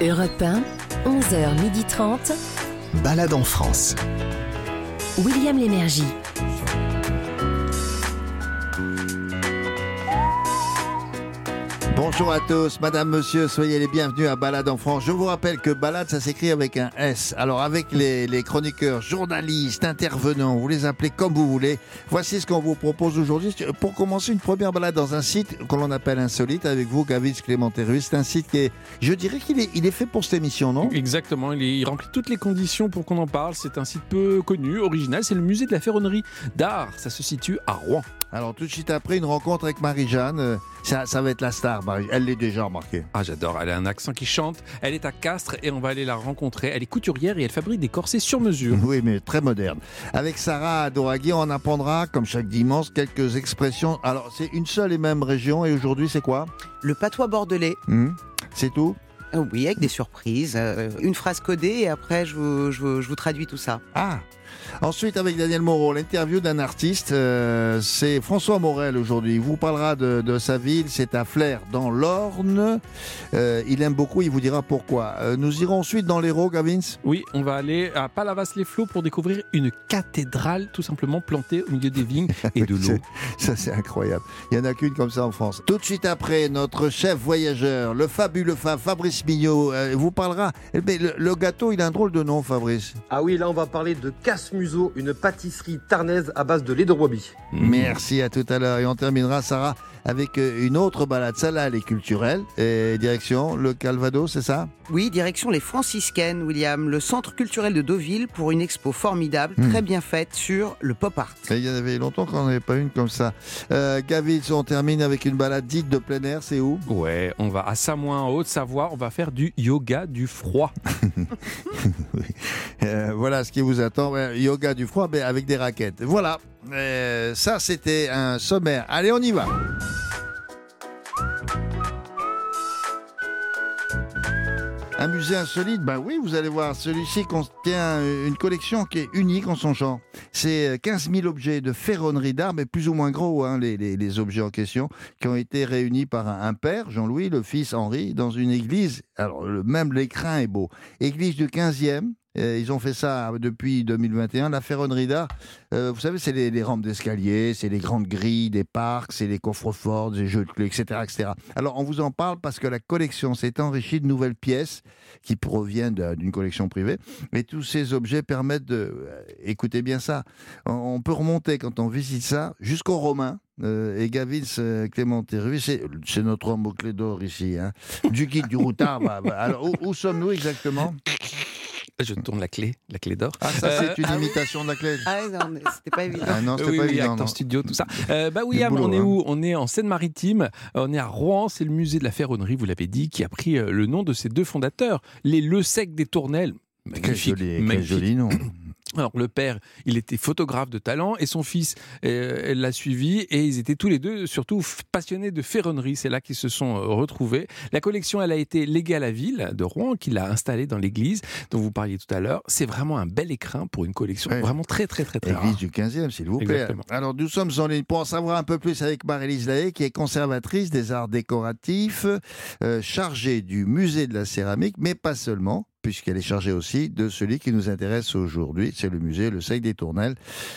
Europe 1, 11h30. Balade en France. William Lémergie. Bonjour à tous, madame, monsieur, soyez les bienvenus à Balade en France. Je vous rappelle que Balade, ça s'écrit avec un S. Alors, avec les, les chroniqueurs, journalistes, intervenants, vous les appelez comme vous voulez. Voici ce qu'on vous propose aujourd'hui. Pour commencer, une première balade dans un site que l'on appelle insolite avec vous, Gavis Clémenterus. C'est un site qui est, je dirais qu'il est, il est fait pour cette émission, non? Exactement, il, est- il remplit toutes les conditions pour qu'on en parle. C'est un site peu connu, original. C'est le musée de la ferronnerie d'art. Ça se situe à Rouen. Alors, tout de suite après, une rencontre avec Marie-Jeanne. Euh, Ça, ça va être la star, Elle l'est déjà remarqué. Ah, j'adore. Elle a un accent qui chante. Elle est à Castres et on va aller la rencontrer. Elle est couturière et elle fabrique des corsets sur mesure. Oui, mais très moderne. Avec Sarah Doraghi, on apprendra, comme chaque dimanche, quelques expressions. Alors, c'est une seule et même région, et aujourd'hui, c'est quoi? Le patois bordelais. Hmm C'est tout? Euh, Oui, avec des surprises. euh, une phrase codée et après je vous, je vous- je vous traduis tout ça. Ah Ensuite, avec Daniel Moreau, l'interview d'un artiste, euh, c'est François Morel aujourd'hui. Il vous parlera de, de sa ville, c'est à Flers, dans l'Orne. Euh, il aime beaucoup, il vous dira pourquoi. Euh, nous irons ensuite dans l'Hérault, Gavins Oui, on va aller à Palavas-les-Flots pour découvrir une cathédrale tout simplement plantée au milieu des vignes et de l'eau. Ça, c'est incroyable. Il n'y en a qu'une comme ça en France. Tout de suite après, notre chef voyageur, le fabuleux Fa- Fabrice Mignot, euh, vous parlera. Le, le gâteau, il a un drôle de nom, Fabrice. Ah oui, là on va parler de Une pâtisserie tarnaise à base de lait de roi-bie. Merci, à tout à l'heure. Et on terminera, Sarah, avec euh, une autre balade. Celle-là, elle est culturelle. Et direction le Calvados, c'est ça? Oui, direction les franciscaines, William, le centre culturel de Deauville pour une expo formidable, Hmm. très bien faite sur le pop art. Et Il y en avait longtemps qu'on n'en avait pas une comme ça. Euh, Gavitz, on termine avec une balade dite de plein air, c'est où? Ouais, on va à Samoin, en Haute-Savoie. On va faire du yoga du froid. Euh, Voilà ce qui vous attend. Ouais, yoga du froid, mais avec des raquettes. Voilà. Euh, ça, c'était un sommaire. Allez, on y va. Un musée insolite, ben oui, vous allez voir, celui-ci contient une collection qui est unique en son genre. C'est 15 000 objets de ferronnerie d'art, mais plus ou moins gros, hein, les, objets en question, qui ont été réunis par un, père, Jean-Louis, le fils Henri, dans une église. Alors, même l'écrin est beau. Église du 15e. Ils ont fait ça depuis 2021. La ferronnerie d'art, euh, vous savez, c'est les, rampes d'escalier, c'est les grandes grilles des parcs, c'est les coffres forts, des jeux de clés, etc., etc. Alors, on vous en parle parce que la collection s'est enrichie de nouvelles pièces qui proviennent d'une collection privée. Et tous ces objets permettent de... euh, écoutez bien ça, on, peut remonter quand on visite ça jusqu'aux Romains. Euh, et Gavins euh, Clément c'est notre homme au clé d'or ici, hein, du guide du routard. bah, bah, alors, où sommes-nous exactement? Je tourne la clé, la clé d'or. Ah, ça, Euh, c'est une imitation de la clé. Ah non, c'était pas évident. Ah non, c'était oui, pas oui, évident. en studio, tout ça. Euh, bah William, boulot, on est hein. où? On est en Seine-Maritime. On est à Rouen. C'est le musée de la ferronnerie, vous l'avez dit, qui a pris euh, le nom de ses deux fondateurs, les Le Sec des Tournelles. Quel Magnifique, joli, quel magnifique. joli nom. Alors le père, il était photographe de talent et son fils euh, l'a suivi et ils étaient tous les deux surtout passionnés de ferronnerie. C'est là qu'ils se sont euh, retrouvés. La collection, elle a été léguée à la ville de Rouen qui l'a installée dans l'église dont vous parliez tout à l'heure. C'est vraiment un bel écrin pour une collection Ouais. vraiment très très très très Église rare. du 15e, s'il vous plaît. Exactement. Alors, nous sommes en ligne pour en savoir un peu plus avec Marie-Lise Lahaye, qui est conservatrice des arts décoratifs, euh, chargée du musée de la céramique, mais pas seulement, puisqu'elle est chargée aussi de celui qui nous intéresse aujourd'hui, c'est le musée Le Sec des Tournelles.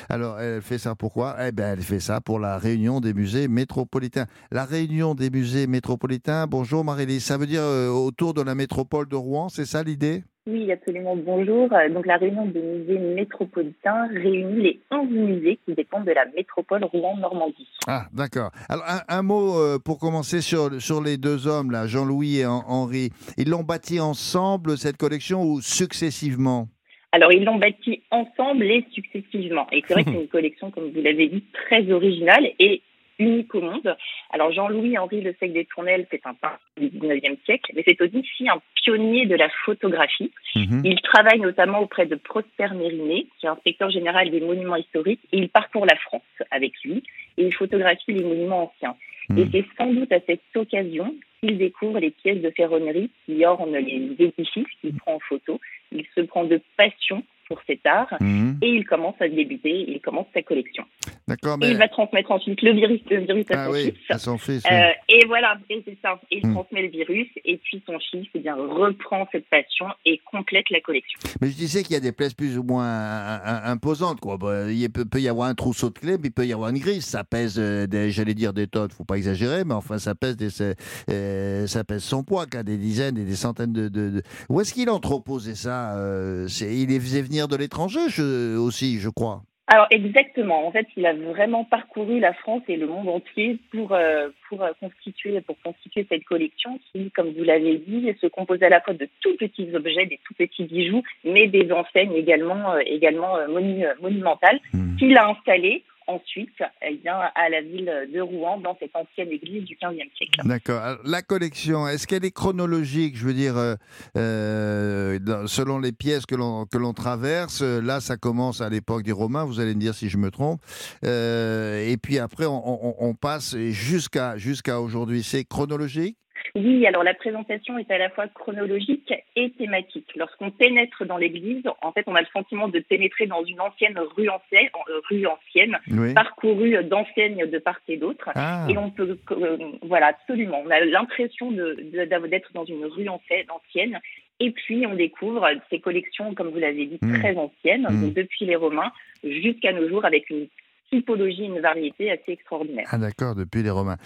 Alors, elle fait ça pourquoi? Eh bien, elle fait ça pour la réunion des musées métropolitains. La réunion des musées métropolitains, bonjour Marie-Lise, ça veut dire euh, autour de la métropole de Rouen, c'est ça l'idée? Oui, absolument. Bonjour. Euh, Donc, la réunion des musées métropolitains réunit les 11 musées qui dépendent de la métropole Rouen-Normandie. Ah, d'accord. Alors, un, un mot euh, pour commencer sur, sur les deux hommes, là, Jean-Louis et Hen- Henri. Ils l'ont bâti ensemble, cette collection, ou successivement? Alors, ils l'ont bâti ensemble et successivement. Et c'est vrai que c'est une collection, comme vous l'avez dit, très originale et unique au monde. Alors, Jean-Louis Henri Le Sec des Tournelles, c'est un peintre du 19e siècle, mais c'est aussi un pionnier de la photographie. Mhm. Il travaille notamment auprès de Prosper Mérinet, qui est inspecteur général des monuments historiques, et il parcourt la France avec lui, et il photographie les monuments anciens. Et Mhm. c'est sans doute à cette occasion qu'il découvre les pièces de ferronnerie qui ornent les édifices qu'il prend en photo. Il se prend de passion pour cet art Mhm. et il commence à débuter, il commence sa collection. D'accord, Et il va transmettre ensuite le virus, le virus à Ah son oui, fils. à son fils. oui. Euh, et voilà, c'est ça. Il Hmm. transmet le virus, et puis son fils eh bien, reprend cette passion et complète la collection. Mais je disais qu'il y a des pièces plus ou moins euh, euh, imposantes. Quoi. Bah, il peut, y avoir un trousseau de clés, mais il peut y avoir une grille. Ça pèse, des, j'allais dire des tonnes, faut pas exagérer, mais enfin, ça pèse, des, c'est- euh, ça pèse son poids, quoi, des dizaines et des centaines de. de- de- Où est-ce qu'il entreposait ça euh, Il les faisait venir de l'étranger je- aussi, je crois. Alors exactement. En fait, il a vraiment parcouru la France et le monde entier pour euh, pour euh, constituer pour constituer cette collection qui, comme vous l'avez dit, se compose à la fois de tout petits objets, des tout petits bijoux, mais des enseignes également euh, également euh, monu- euh, monumentales Hmm. qu'il a installées ensuite eh bien, à la ville de Rouen dans cette ancienne église du XVe siècle. D'accord. La collection, est-ce qu'elle est chronologique? Je veux dire, euh, euh, selon les pièces que l'on traverse, euh, là, ça commence à l'époque des Romains. Vous allez me dire si je me trompe. Euh, et puis après, on, on- on passe jusqu'à jusqu'à aujourd'hui. C'est chronologique? Oui, alors la présentation est à la fois chronologique et thématique. Lorsqu'on pénètre dans l'église, en fait, on a le sentiment de pénétrer dans une ancienne rue ancienne, euh, rue ancienne Oui. parcourue d'enseignes de part et d'autre. Ah. Et on peut, euh, voilà, absolument. On a l'impression de- de- d'av- d'être dans une rue ancienne. Et puis, on découvre ces collections, comme vous l'avez dit, Mm. très anciennes, Mm. donc depuis les Romains jusqu'à nos jours, avec une typologie, une variété assez extraordinaire. Ah d'accord, depuis les Romains.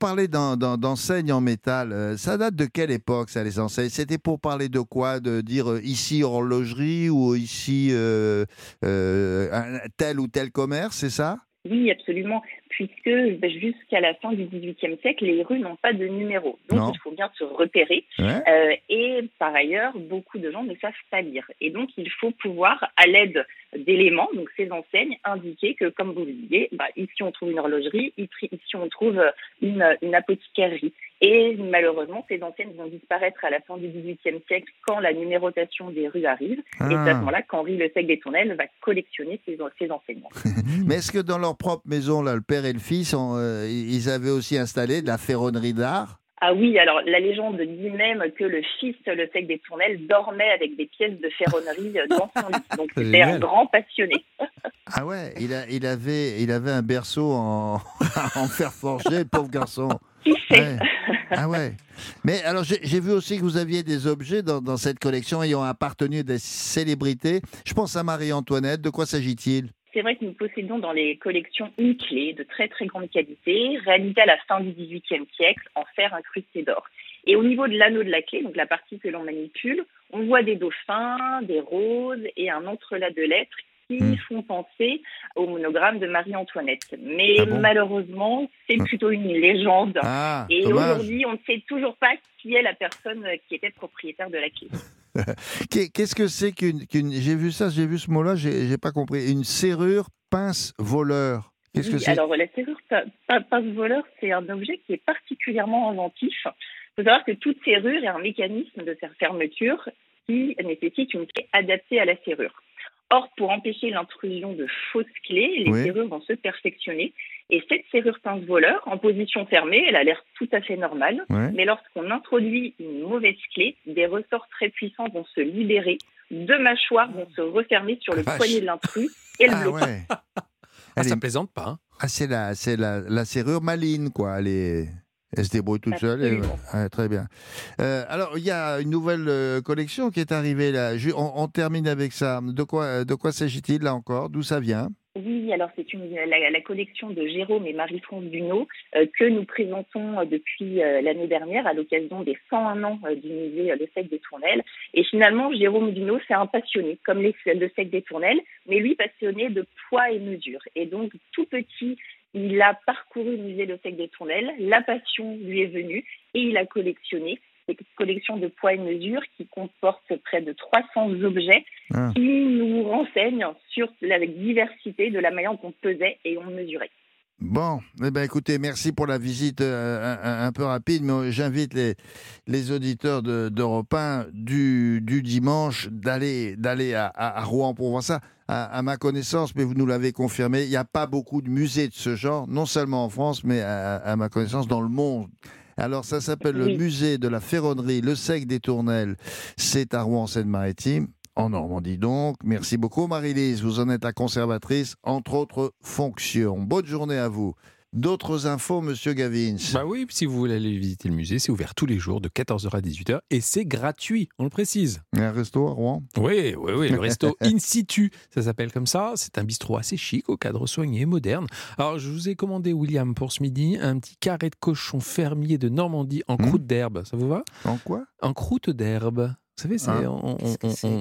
Parler d'en- d'en- d'enseignes en métal. euh, ça date de quelle époque, ça, les enseignes? C'était pour parler de quoi? De dire euh, ici horlogerie ou ici euh, tel ou tel commerce, c'est ça? Oui, absolument, puisque ben, jusqu'à la fin du XVIIIe siècle, les rues n'ont pas de numéro. Donc, Non. il faut bien se repérer. Ouais. Euh, et par ailleurs, beaucoup de gens ne savent pas lire. Et donc, il faut pouvoir, à l'aide d'éléments, donc ces enseignes, indiquer que, comme vous le disiez, bah, ici on trouve une horlogerie, ici on trouve une, une apothicairie. Et malheureusement, ces enseignes vont disparaître à la fin du XVIIIe siècle quand la numérotation des rues arrive. Et c'est à ce Ah. moment-là qu'Henri Le Sec des Tournelles va collectionner ces, ces enseignements. Mais est-ce que dans leur propre maison, là, le père et le fils, euh, ils avaient aussi installé de la ferronnerie d'art? Ah oui, alors la légende dit même que le fils, le sec des tournelles, dormait avec des pièces de ferronnerie euh, dans son lit. Donc c'était un grand passionné. Ah ouais, il, a, il, avait, il avait un berceau en, en fer forgé, pauvre garçon. Qui sait Ouais. Ah ouais. Mais alors, j'ai j'ai vu aussi que vous aviez des objets dans, dans cette collection ayant appartenu à des célébrités. Je pense à Marie-Antoinette. De quoi s'agit-il? C'est vrai que nous possédons dans les collections une clé de très très grande qualité, réalisée à la fin du XVIIIe siècle en fer incrusté d'or. Et au niveau de l'anneau de la clé, donc la partie que l'on manipule, on voit des dauphins, des roses et un entrelac de lettres qui Hmm. font penser au monogramme de Marie-Antoinette. Mais Ah bon malheureusement, c'est plutôt une légende. Ah, Et aujourd'hui, on ne sait toujours pas qui est la personne qui était propriétaire de la clé. Qu'est- Qu'est-ce que c'est qu'une. qu'une- j'ai vu ça, j'ai vu ce mot-là, j'ai j'ai pas compris. Une serrure pince voleur. Qu'est-ce que c'est? alors la serrure pa- pince-voleur, c'est un objet qui est particulièrement inventif. Il faut savoir que toute serrure est un mécanisme de fer- fermeture qui nécessite une clé adaptée à la serrure. Or, pour empêcher l'intrusion de fausses clés, les Oui. serrures vont se perfectionner. Et cette serrure pince-voleur, en position fermée, elle a l'air tout à fait normale. Ouais. Mais lorsqu'on introduit une mauvaise clé, des ressorts très puissants vont se libérer, deux mâchoires vont se refermer sur le Vache. poignet de l'intrus et le Ah bloquer. ouais. Ah, ça est- plaisante pas. hein. Ah, c'est la, c'est la, la serrure maline, quoi. Elle, est- elle se débrouille toute seule. et- ouais, très bien. Euh, alors, il y a une nouvelle euh, collection qui est arrivée là. Je- on, on termine avec ça. De quoi, de quoi s'agit-il là encore? D'où ça vient? Oui, alors c'est la, collection de Jérôme et Marie-France Dunot euh, que nous présentons euh, depuis euh, l'année dernière à l'occasion des 101 ans euh, du musée Le Sec des Tournelles. Et finalement, Jérôme Dunot, c'est un passionné, comme les, le Sec des Tournelles, mais lui passionné de poids et mesure. Et donc, tout petit, il a parcouru le musée Le Sec des Tournelles, la passion lui est venue et il a collectionné collection de poids et mesure qui comporte près de 300 objets Ah. qui nous renseignent sur la diversité de la manière dont on pesait et on mesurait. Bon, eh ben écoutez, merci pour la visite euh, un, peu rapide, mais j'invite les, les auditeurs de- d'Europe 1 du, du dimanche d'aller d'aller à, à- à Rouen pour voir ça. À, à ma connaissance, mais vous nous l'avez confirmé, il n'y a pas beaucoup de musées de ce genre, non seulement en France, mais à, à ma connaissance dans le monde. Alors ça s'appelle le musée de la ferronnerie Le Sec des Tournelles. C'est à Rouen, Seine-Maritime. En Normandie donc. Merci beaucoup Marie-Lise. Vous en êtes la conservatrice, entre autres fonctions. Bonne journée à vous. D'autres infos, monsieur Gavins? Bah oui, si vous voulez aller visiter le musée, c'est ouvert tous les jours de 14h à 18h et c'est gratuit, on le précise. A un resto à Rouen? Oui, oui, oui, le resto In situ, ça s'appelle comme ça. C'est un bistrot assez chic, au cadre soigné, moderne. Alors, je vous ai commandé, William, pour ce midi, un petit carré de cochon fermier de Normandie en Hmm? croûte d'herbe. Ça vous va? En quoi? En croûte d'herbe. Vous savez, Ah.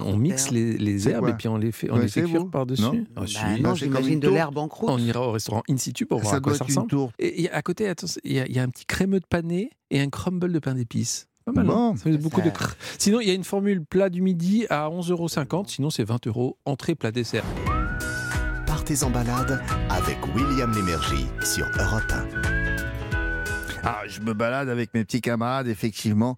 on, mixe les, herbes et puis on les fait, on Vous les fait connaissez, cuire par-dessus. Non Ah. Bah Bah, non, comme j'imagine de l'herbe en croûte. On ira au restaurant In situ pour voir Ça à quoi ça ressemble. Et il y a- à côté, il y, a- il y a un petit crémeux de pané et un crumble de pain d'épices. Pas mal. Bon. hein ça fait beaucoup Ça- de cr- Sinon, il y a une formule plat du midi à 11,50€. Sinon, c'est 20 euros. Entrée, plat, dessert. Partez en balade avec William Lémergie sur Europe 1. Ah, je me balade avec mes petits camarades, effectivement,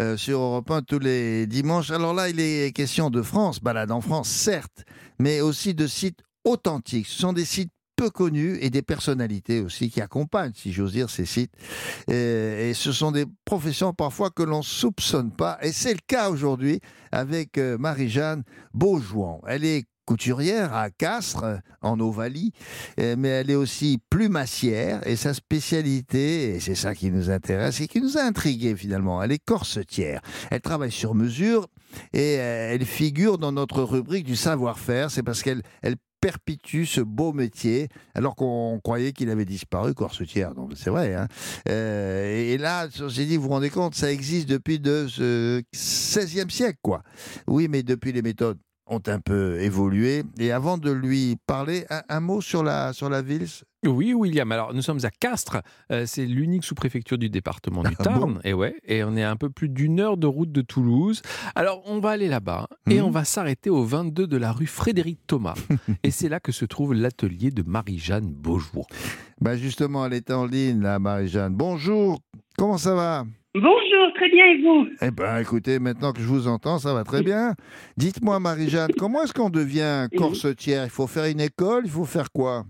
euh, sur Europe 1 tous les dimanches. Alors là, il est question de France, balade en France, certes, mais aussi de sites authentiques. Ce sont des sites peu connus et des personnalités aussi qui accompagnent, si j'ose dire, ces sites. Et, et ce sont des professions parfois que l'on soupçonne pas. Et c'est le cas aujourd'hui avec euh, Marie-Jeanne Beaujouan. Elle est couturière à Castres, en Ovalie, euh, mais elle est aussi plumassière et sa spécialité, et c'est ça qui nous intéresse et qui nous a intrigués finalement, elle est corsetière. Elle travaille sur mesure et euh, elle figure dans notre rubrique du savoir-faire. C'est parce qu'elle elle perpétue ce beau métier alors qu'on croyait qu'il avait disparu, corsetière. Donc c'est vrai. hein. Euh, et là, j'ai dit, vous vous rendez compte, ça existe depuis de ce 16e siècle, quoi. Oui, mais depuis les méthodes ont un peu évolué. Et avant de lui parler, un, mot sur la, sur la ville Oui, William. Alors, nous sommes à Castres. Euh, c'est l'unique sous-préfecture du département du Ah Tarn. bon et ouais. Et on est à un peu plus d'une heure de route de Toulouse. Alors, on va aller là-bas et on va s'arrêter au 22 de la rue Frédéric Thomas. et c'est là que se trouve l'atelier de Marie-Jeanne Beaujour. bah Justement, elle est en ligne, là, Marie-Jeanne. Bonjour, comment ça va? Bonjour, très bien et vous? Eh ben, écoutez, maintenant que je vous entends, ça va très bien. Dites-moi, Marie-Jeanne, comment est-ce qu'on devient corsetière? Il faut faire une école? Il faut faire quoi?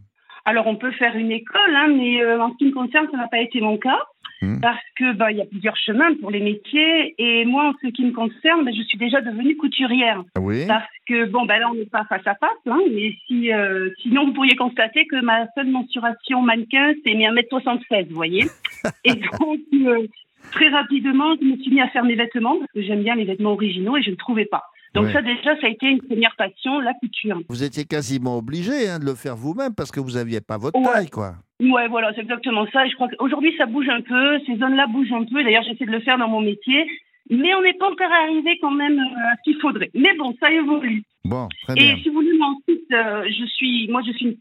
Alors on peut faire une école, hein, mais euh, en ce qui me concerne, ça n'a pas été mon cas. Hmm. Parce que bah, il y a plusieurs chemins pour les métiers et moi en ce qui me concerne, bah, je suis déjà devenue couturière Ah Oui parce que bon ben là on n'est pas face à face, hein, mais si euh, sinon vous pourriez constater que ma seule mensuration mannequin c'est mes 1m76, vous voyez. et donc euh, très rapidement je me suis mis à faire mes vêtements parce que j'aime bien les vêtements originaux et je ne trouvais pas. Donc Ouais. ça déjà ça a été une première passion, la couture. Vous étiez quasiment obligé hein, de le faire vous-même parce que vous n'aviez pas votre Ouais. taille, quoi. Ouais, voilà, c'est exactement ça. Et je crois qu'aujourd'hui, ça bouge un peu. Ces zones-là bougent un peu. D'ailleurs, j'essaie de le faire dans mon métier. Mais on n'est pas encore arrivé quand même euh, à ce qu'il faudrait. Mais bon, ça évolue. Bon, très bien. Et si vous voulez, ensuite, euh, je suis, moi, je suis,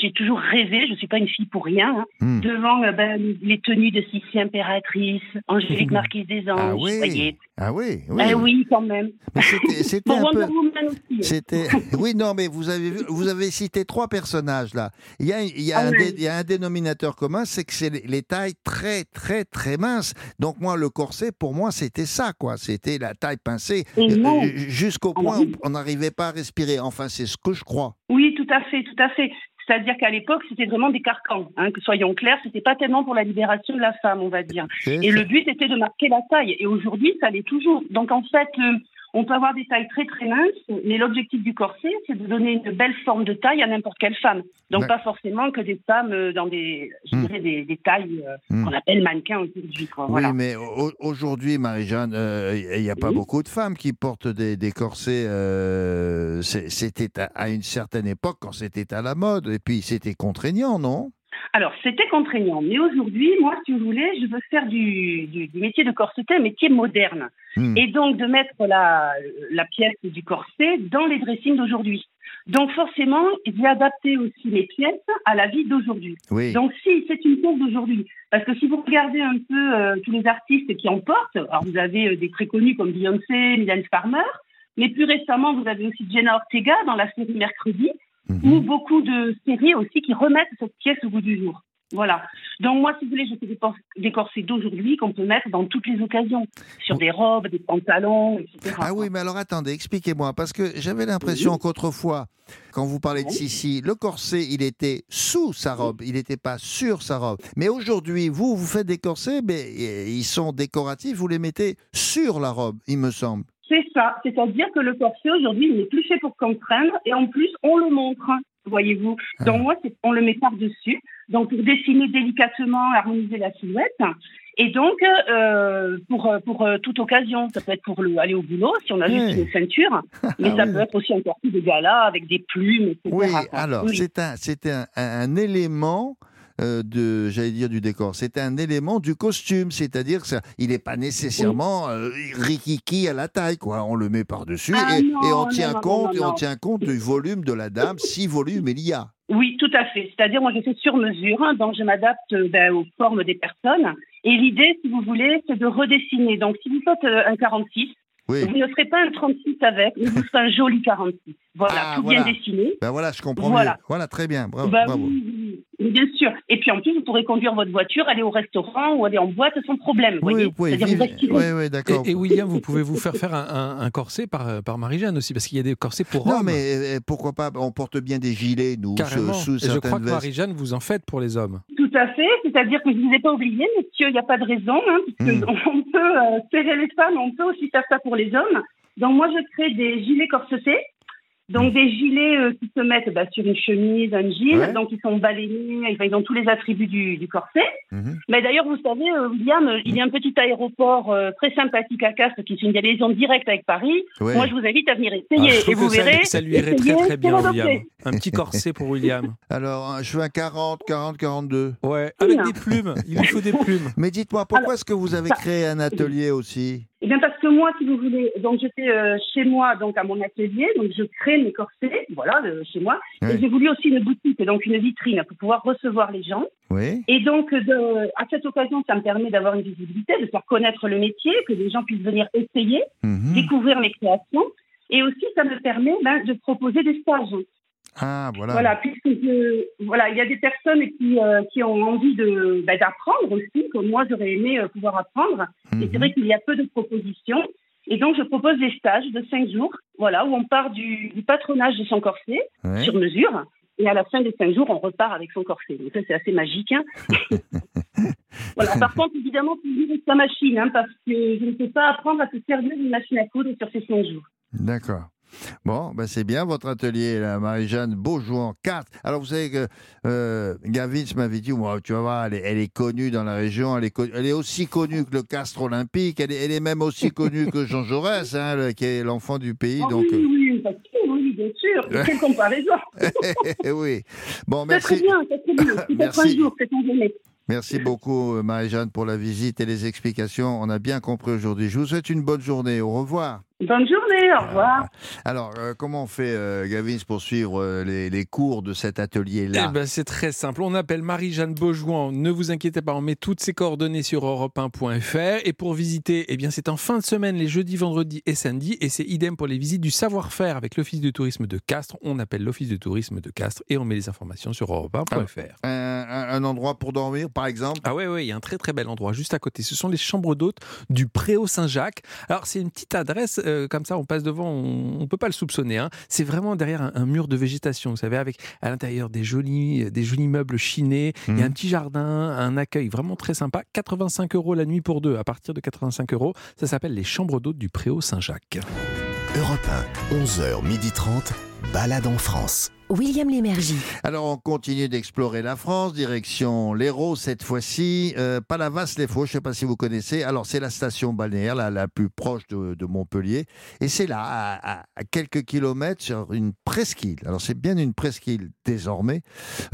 j'ai toujours rêvé. Je suis pas une fille pour rien. hein, Hmm. devant euh, ben, les tenues de Sissi impératrice, Angélique Marquise des Anges. Ah vous oui, voyez. ah oui, oui. Eh oui, quand même. C'était- un peu... C'était oui non mais vous avez vu, vous avez cité trois personnages là. Il y a il y a, Ah un, dé- il y a un dénominateur commun, c'est que c'est les, les tailles très très très minces. Donc moi le corset pour moi c'était ça quoi, c'était la taille pincée euh, jusqu'au Ah point où on pas à respirer. Enfin c'est ce que je crois. Oui, tout à fait, tout à fait. C'est-à-dire qu'à l'époque, c'était vraiment des carcans. Hein, que soyons clairs, c'était pas tellement pour la libération de la femme, on va dire. Et ça. le but était de marquer la taille. Et aujourd'hui, ça l'est toujours. Donc en fait, euh, on peut avoir des tailles très très minces, mais l'objectif du corset, c'est de donner une belle forme de taille à n'importe quelle femme. Donc pas forcément que des femmes euh, dans des, je Hmm. dirais des, des tailles euh, Hmm. qu'on appelle mannequins aujourd'hui. Oui, Voilà. mais au- aujourd'hui, Marie-Jeanne, euh, il n'y a pas beaucoup de femmes qui portent des, des corsets. euh, c'était à, à une certaine époque, quand c'était à la mode, et puis c'était contraignant, non? Alors, c'était contraignant. Mais aujourd'hui, moi, si vous voulez, je veux faire du, du, du métier de corseté un métier moderne. Hmm. Et donc, de mettre la, la pièce du corset dans les dressings d'aujourd'hui. Donc, forcément, j'ai adapté aussi les pièces à la vie d'aujourd'hui. Oui. Donc, si c'est une pièce d'aujourd'hui, parce que si vous regardez un peu euh, tous les artistes qui en portent, alors vous avez euh, des très connus comme Beyoncé, Mylène Farmer, mais plus récemment, vous avez aussi Jenna Ortega dans la série Mercredi, Mhm. ou beaucoup de séries aussi qui remettent cette pièce au goût du jour. Voilà. Donc moi, si vous voulez, je fais des, corsets d'aujourd'hui qu'on peut mettre dans toutes les occasions, sur des robes, des pantalons, etc. Ah oui, mais alors attendez, expliquez-moi, parce que j'avais l'impression qu'autrefois, quand vous parlez de. Sissi, le corset, il était sous sa robe, il n'était pas sur sa robe. Mais aujourd'hui, vous, vous faites des corsets, mais euh, ils sont décoratifs, vous les mettez sur la robe, il me semble. C'est ça. C'est-à-dire que le corset, aujourd'hui, il n'est plus fait pour contraindre et en plus, on le montre, voyez-vous. Ah. Donc, moi, on le met par-dessus. Donc, pour dessiner délicatement, harmoniser la silhouette. Et donc, euh, pour, pour euh, toute occasion, ça peut être pour le, aller au boulot, si on a juste une ceinture, mais ça oui. peut être aussi un corset de gala avec des plumes, etc. Oui, alors Oui. c'est un, c'est un, un- un élément euh, de, j'allais dire du décor, c'est un élément du costume, c'est-à-dire que ça, il n'est pas nécessairement euh, rikiki à la taille, quoi. On le met par-dessus Ah et, on tient non, compte, non, et on tient compte du volume de la dame, si volume il y a. Oui, tout à fait. C'est-à-dire, moi, je fais sur mesure, hein, donc je m'adapte euh, ben, aux formes des personnes. Et l'idée, si vous voulez, c'est de redessiner. Donc, si vous faites euh, un 46, Oui. vous ne ferez pas un 36 avec, mais vous ferez un joli 46. Voilà, Ah, tout voilà. bien dessiné. Ben voilà, je comprends Voilà. mieux. Voilà, très bien, bravo. Bravo. oui, oui, oui, bien sûr. Et puis en plus, vous pourrez conduire votre voiture, aller au restaurant ou aller en boîte sans problème. vous Oui, voyez vous pouvez vivre- vous. Oui, oui, d'accord. Et, et William, vous pouvez vous faire faire un, un- un corset par, par Marie-Jeanne aussi, parce qu'il y a des corsets pour Non, hommes. mais euh, pourquoi pas On porte bien des gilets, nous, Carrément. sous, sous Et je crois que. Marie-Jeanne, vous en faites pour les hommes. Tout à fait. C'est-à-dire que je ne vous ai pas oublié, monsieur, il n'y a pas de raison, hein, puisque Mm. on peut euh, serrer les femmes, on peut aussi faire ça pour les hommes. Donc moi, je crée des gilets corsetés. Donc des gilets euh, qui se mettent bah, sur une chemise, un jean, Ouais. donc ils sont balayés, enfin, ils ont tous les attributs du, du corset. Mhm. Mais d'ailleurs, vous savez, euh, William, euh, il y a un petit aéroport euh, très sympathique à Castres qui fait une liaison directe avec Paris. Ouais. Moi, je vous invite à venir Ah, essayer et vous ça- verrez. Ça, lui irait très très bien. William. Un petit corset pour William. Alors, un- je fais un 40, 40, 42. Ouais, avec des plumes. Il lui faut des plumes. Mais dites-moi, pourquoi est-ce que vous avez créé un atelier aussi? Eh bien, parce que moi, si vous voulez, donc j'étais euh, chez moi, donc à mon atelier, donc je crée mes corsets, voilà, euh, chez moi. Ouais. Et j'ai voulu aussi une boutique, donc une vitrine pour pouvoir recevoir les gens. Oui. Et donc, de, à cette occasion, ça me permet d'avoir une visibilité, de faire connaître le métier, que les gens puissent venir essayer, Mhm. découvrir mes créations. Et aussi, ça me permet ben, de proposer des stages. Ah, voilà. Voilà, puisque je- voilà, il y a des personnes qui, euh, qui ont envie de ben, d'apprendre aussi, comme moi j'aurais aimé euh, pouvoir apprendre. Et Mhm. c'est vrai qu'il y a peu de propositions. Et donc je propose des stages de cinq jours, voilà, où on part du, du patronage de son corset Ouais. sur mesure. Et à la fin des cinq jours, on repart avec son corset. Donc ça, c'est assez magique. hein. voilà. Par contre, évidemment, tu vis avec ta machine, hein, parce que je ne peux pas apprendre à se servir d'une machine à coudre sur ces cinq jours. D'accord. Bon, ben c'est bien votre atelier, là, Marie-Jeanne Beaujouan 4. Alors, vous savez que euh, Gavin m'avait dit, moi, tu vas voir, elle est, elle est connue dans la région, elle est, elle est aussi connue que le Castre Olympique, elle est, elle est même aussi connue que Jean Jaurès, hein, le- qui est l'enfant du pays. Ah donc, oui, oui, que oui, bien sûr. Quelle comparaison. euh, oui. Bon, C'est très merci. bien, c'est très bien. Merci. un jour, c'est. Merci beaucoup, euh, Marie-Jeanne, pour la visite et les explications. On a bien compris aujourd'hui. Je vous souhaite une bonne journée. Au revoir. Bonne journée, au revoir. Alors, euh, comment on fait, euh, Gavin, pour suivre euh, les, les cours de cet atelier-là? Eh ben, c'est très simple. On appelle Marie-Jeanne Beaujouan. Ne vous inquiétez pas, on met toutes ses coordonnées sur europe1.fr. Et pour visiter, eh bien, c'est en fin de semaine, les jeudis, vendredis et samedis. Et c'est idem pour les visites du savoir-faire avec l'Office de tourisme de Castres. On appelle l'Office de tourisme de Castres et on met les informations sur europe1.fr. un, un- un endroit pour dormir, par exemple? Ah ouais, ouais, il y a un très très bel endroit juste à côté. Ce sont les chambres d'hôtes du Préau Saint-Jacques. Alors c'est une petite adresse, euh, comme ça on passe devant, on, on peut pas le soupçonner. hein. C'est vraiment derrière un, un mur de végétation, vous savez, avec à l'intérieur des jolis, des jolis meubles chinés. Il y a un Mhm. petit jardin, un accueil vraiment très sympa. 85 euros la nuit pour deux. À partir de 85 euros, ça s'appelle les chambres d'hôtes du Préau Saint-Jacques. Europe 1, 11h30, balade en France. William Lémergie. Alors, on continue d'explorer la France, direction l'Hérault cette fois-ci. Euh, Palavas-les-Faux, je ne sais pas si vous connaissez. Alors, c'est la station balnéaire la, la plus proche de, Montpellier. Et c'est là, à, quelques kilomètres, sur une presqu'île. Alors, c'est bien une presqu'île désormais,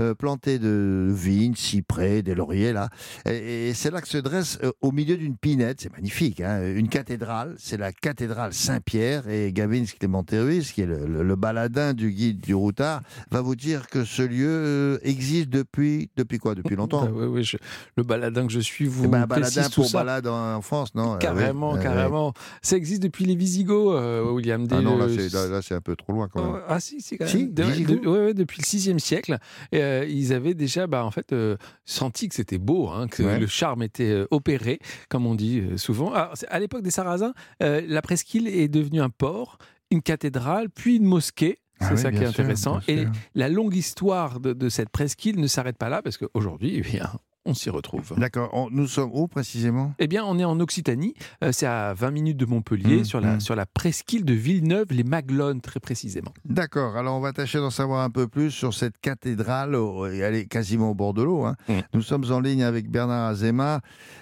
euh, plantée de vignes, cyprès, des lauriers, là. Et, c'est là que se dresse, euh, au milieu d'une pinette, c'est magnifique, hein, une cathédrale. C'est la cathédrale Saint-Pierre. Et Gavin Clémentéruis, qui est le- le baladin du guide du routard, va vous dire que ce lieu euh, existe depuis, depuis quoi? Depuis longtemps? Ah je- le baladin que je suis vous Eh ben, un précise baladin tout pour ça. balade en, en France, non? Ah Carrément, ah oui. carrément. Ça existe depuis les Visigoths, euh, William. Ah dès non, là, le- c'est, là, là, c'est un peu trop loin quand même. Ah si, si, quand même. Si, De- Visigoth de- ouais, ouais, depuis le 6e siècle, euh, ils avaient déjà bah, en fait, euh, senti que c'était beau, hein, que Ouais. le charme était opéré, comme on dit souvent. Alors, c'est- à l'époque des Sarrasins, la presqu'île est devenue un port, une cathédrale, puis une mosquée. C'est Ah oui, ça qui est sûr, intéressant. Et la longue histoire de, de cette presqu'île ne s'arrête pas là, parce qu'aujourd'hui, eh bien, on s'y retrouve. D'accord. Nous sommes où précisément? Eh bien, on est en Occitanie, euh, c'est à 20 minutes de Montpellier, Mmh, sur, la, mmh. sur la presqu'île de Villeneuve-les-Maglones, très précisément. D'accord. Alors, on va tâcher d'en savoir un peu plus sur cette cathédrale. Elle est quasiment au bord de l'eau. hein. Mm. Nous sommes en ligne avec Bernard Azema.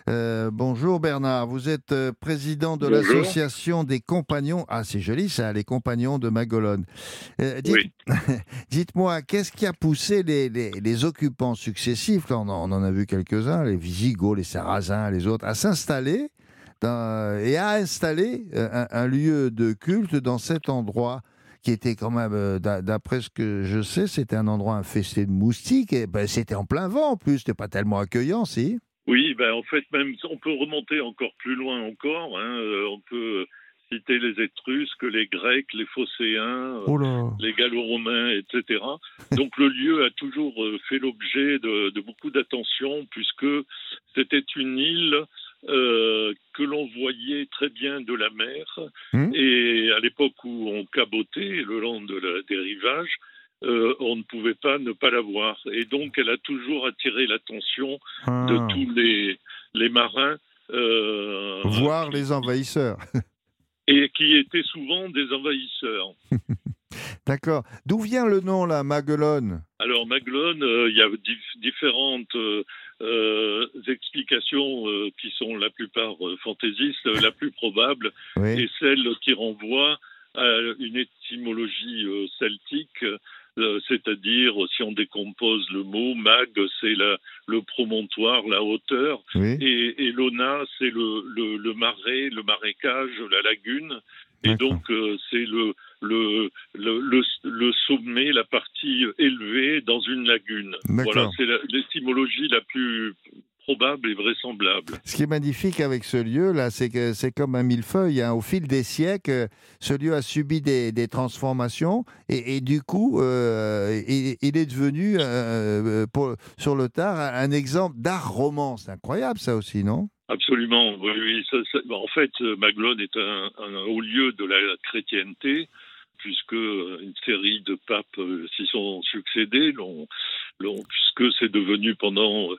Euh, bonjour Bernard. Vous êtes euh, président de l'association des compagnons. Ah, c'est joli ça, les compagnons de Magolone. Euh, dites- Oui. Dites-moi, qu'est-ce qui a poussé les, les- les occupants successifs, là, on, en, on en a vu quelques-uns, les Visigoths, les Sarrasins, les autres, à s'installer et à installer euh, un, lieu de culte dans cet endroit qui était quand même, euh, d'a- d'après ce que je sais, c'était un endroit infesté de moustiques. Ben, c'était en plein vent en plus, c'était pas tellement accueillant, si. Oui, ben en fait, même on peut remonter encore plus loin encore. hein, euh, on peut citer les Étrusques, les Grecs, les Phocéens, euh, Oh les Gallo-Romains, etc. Donc le lieu a toujours euh, fait l'objet de, de beaucoup d'attention puisque c'était une île euh, que l'on voyait très bien de la mer. Hmm. Et à l'époque où on cabotait le long de la- des rivages, euh, on ne pouvait pas ne pas la voir. Et donc elle a toujours attiré l'attention de Ah. tous les, les marins. euh, Voir les envahisseurs. et qui étaient souvent des envahisseurs. D'accord. D'où vient le nom, là, Maguelone Alors, Maglone, euh, il y a dif- différentes euh, euh, explications euh, qui sont la plupart fantaisistes. La plus probable Oui. est celle qui renvoie à une étymologie celtique, euh, c'est-à-dire, si on décompose le mot, mag, c'est le promontoire, la hauteur, oui. et, et Lona, c'est le, le, le marais, le marécage, la lagune. Et donc, euh, c'est le, le, le, le, le sommet, la partie élevée dans une lagune. Voilà, c'est la- l'étymologie la plus probable et vraisemblable. Ce qui est magnifique avec ce lieu, là, c'est que c'est comme un millefeuille. hein. Au fil des siècles, euh, ce lieu a subi des, des transformations et, et du coup, euh, il, il est devenu, euh, pour- sur le tard, un, exemple d'art roman. C'est incroyable, ça aussi, non? Absolument, oui, oui. ça- ça- en fait, euh, Maglone est un, un haut lieu de la chrétienté, puisque euh, une série de papes euh, s'y sont succédés, puisque c'est devenu pendant euh,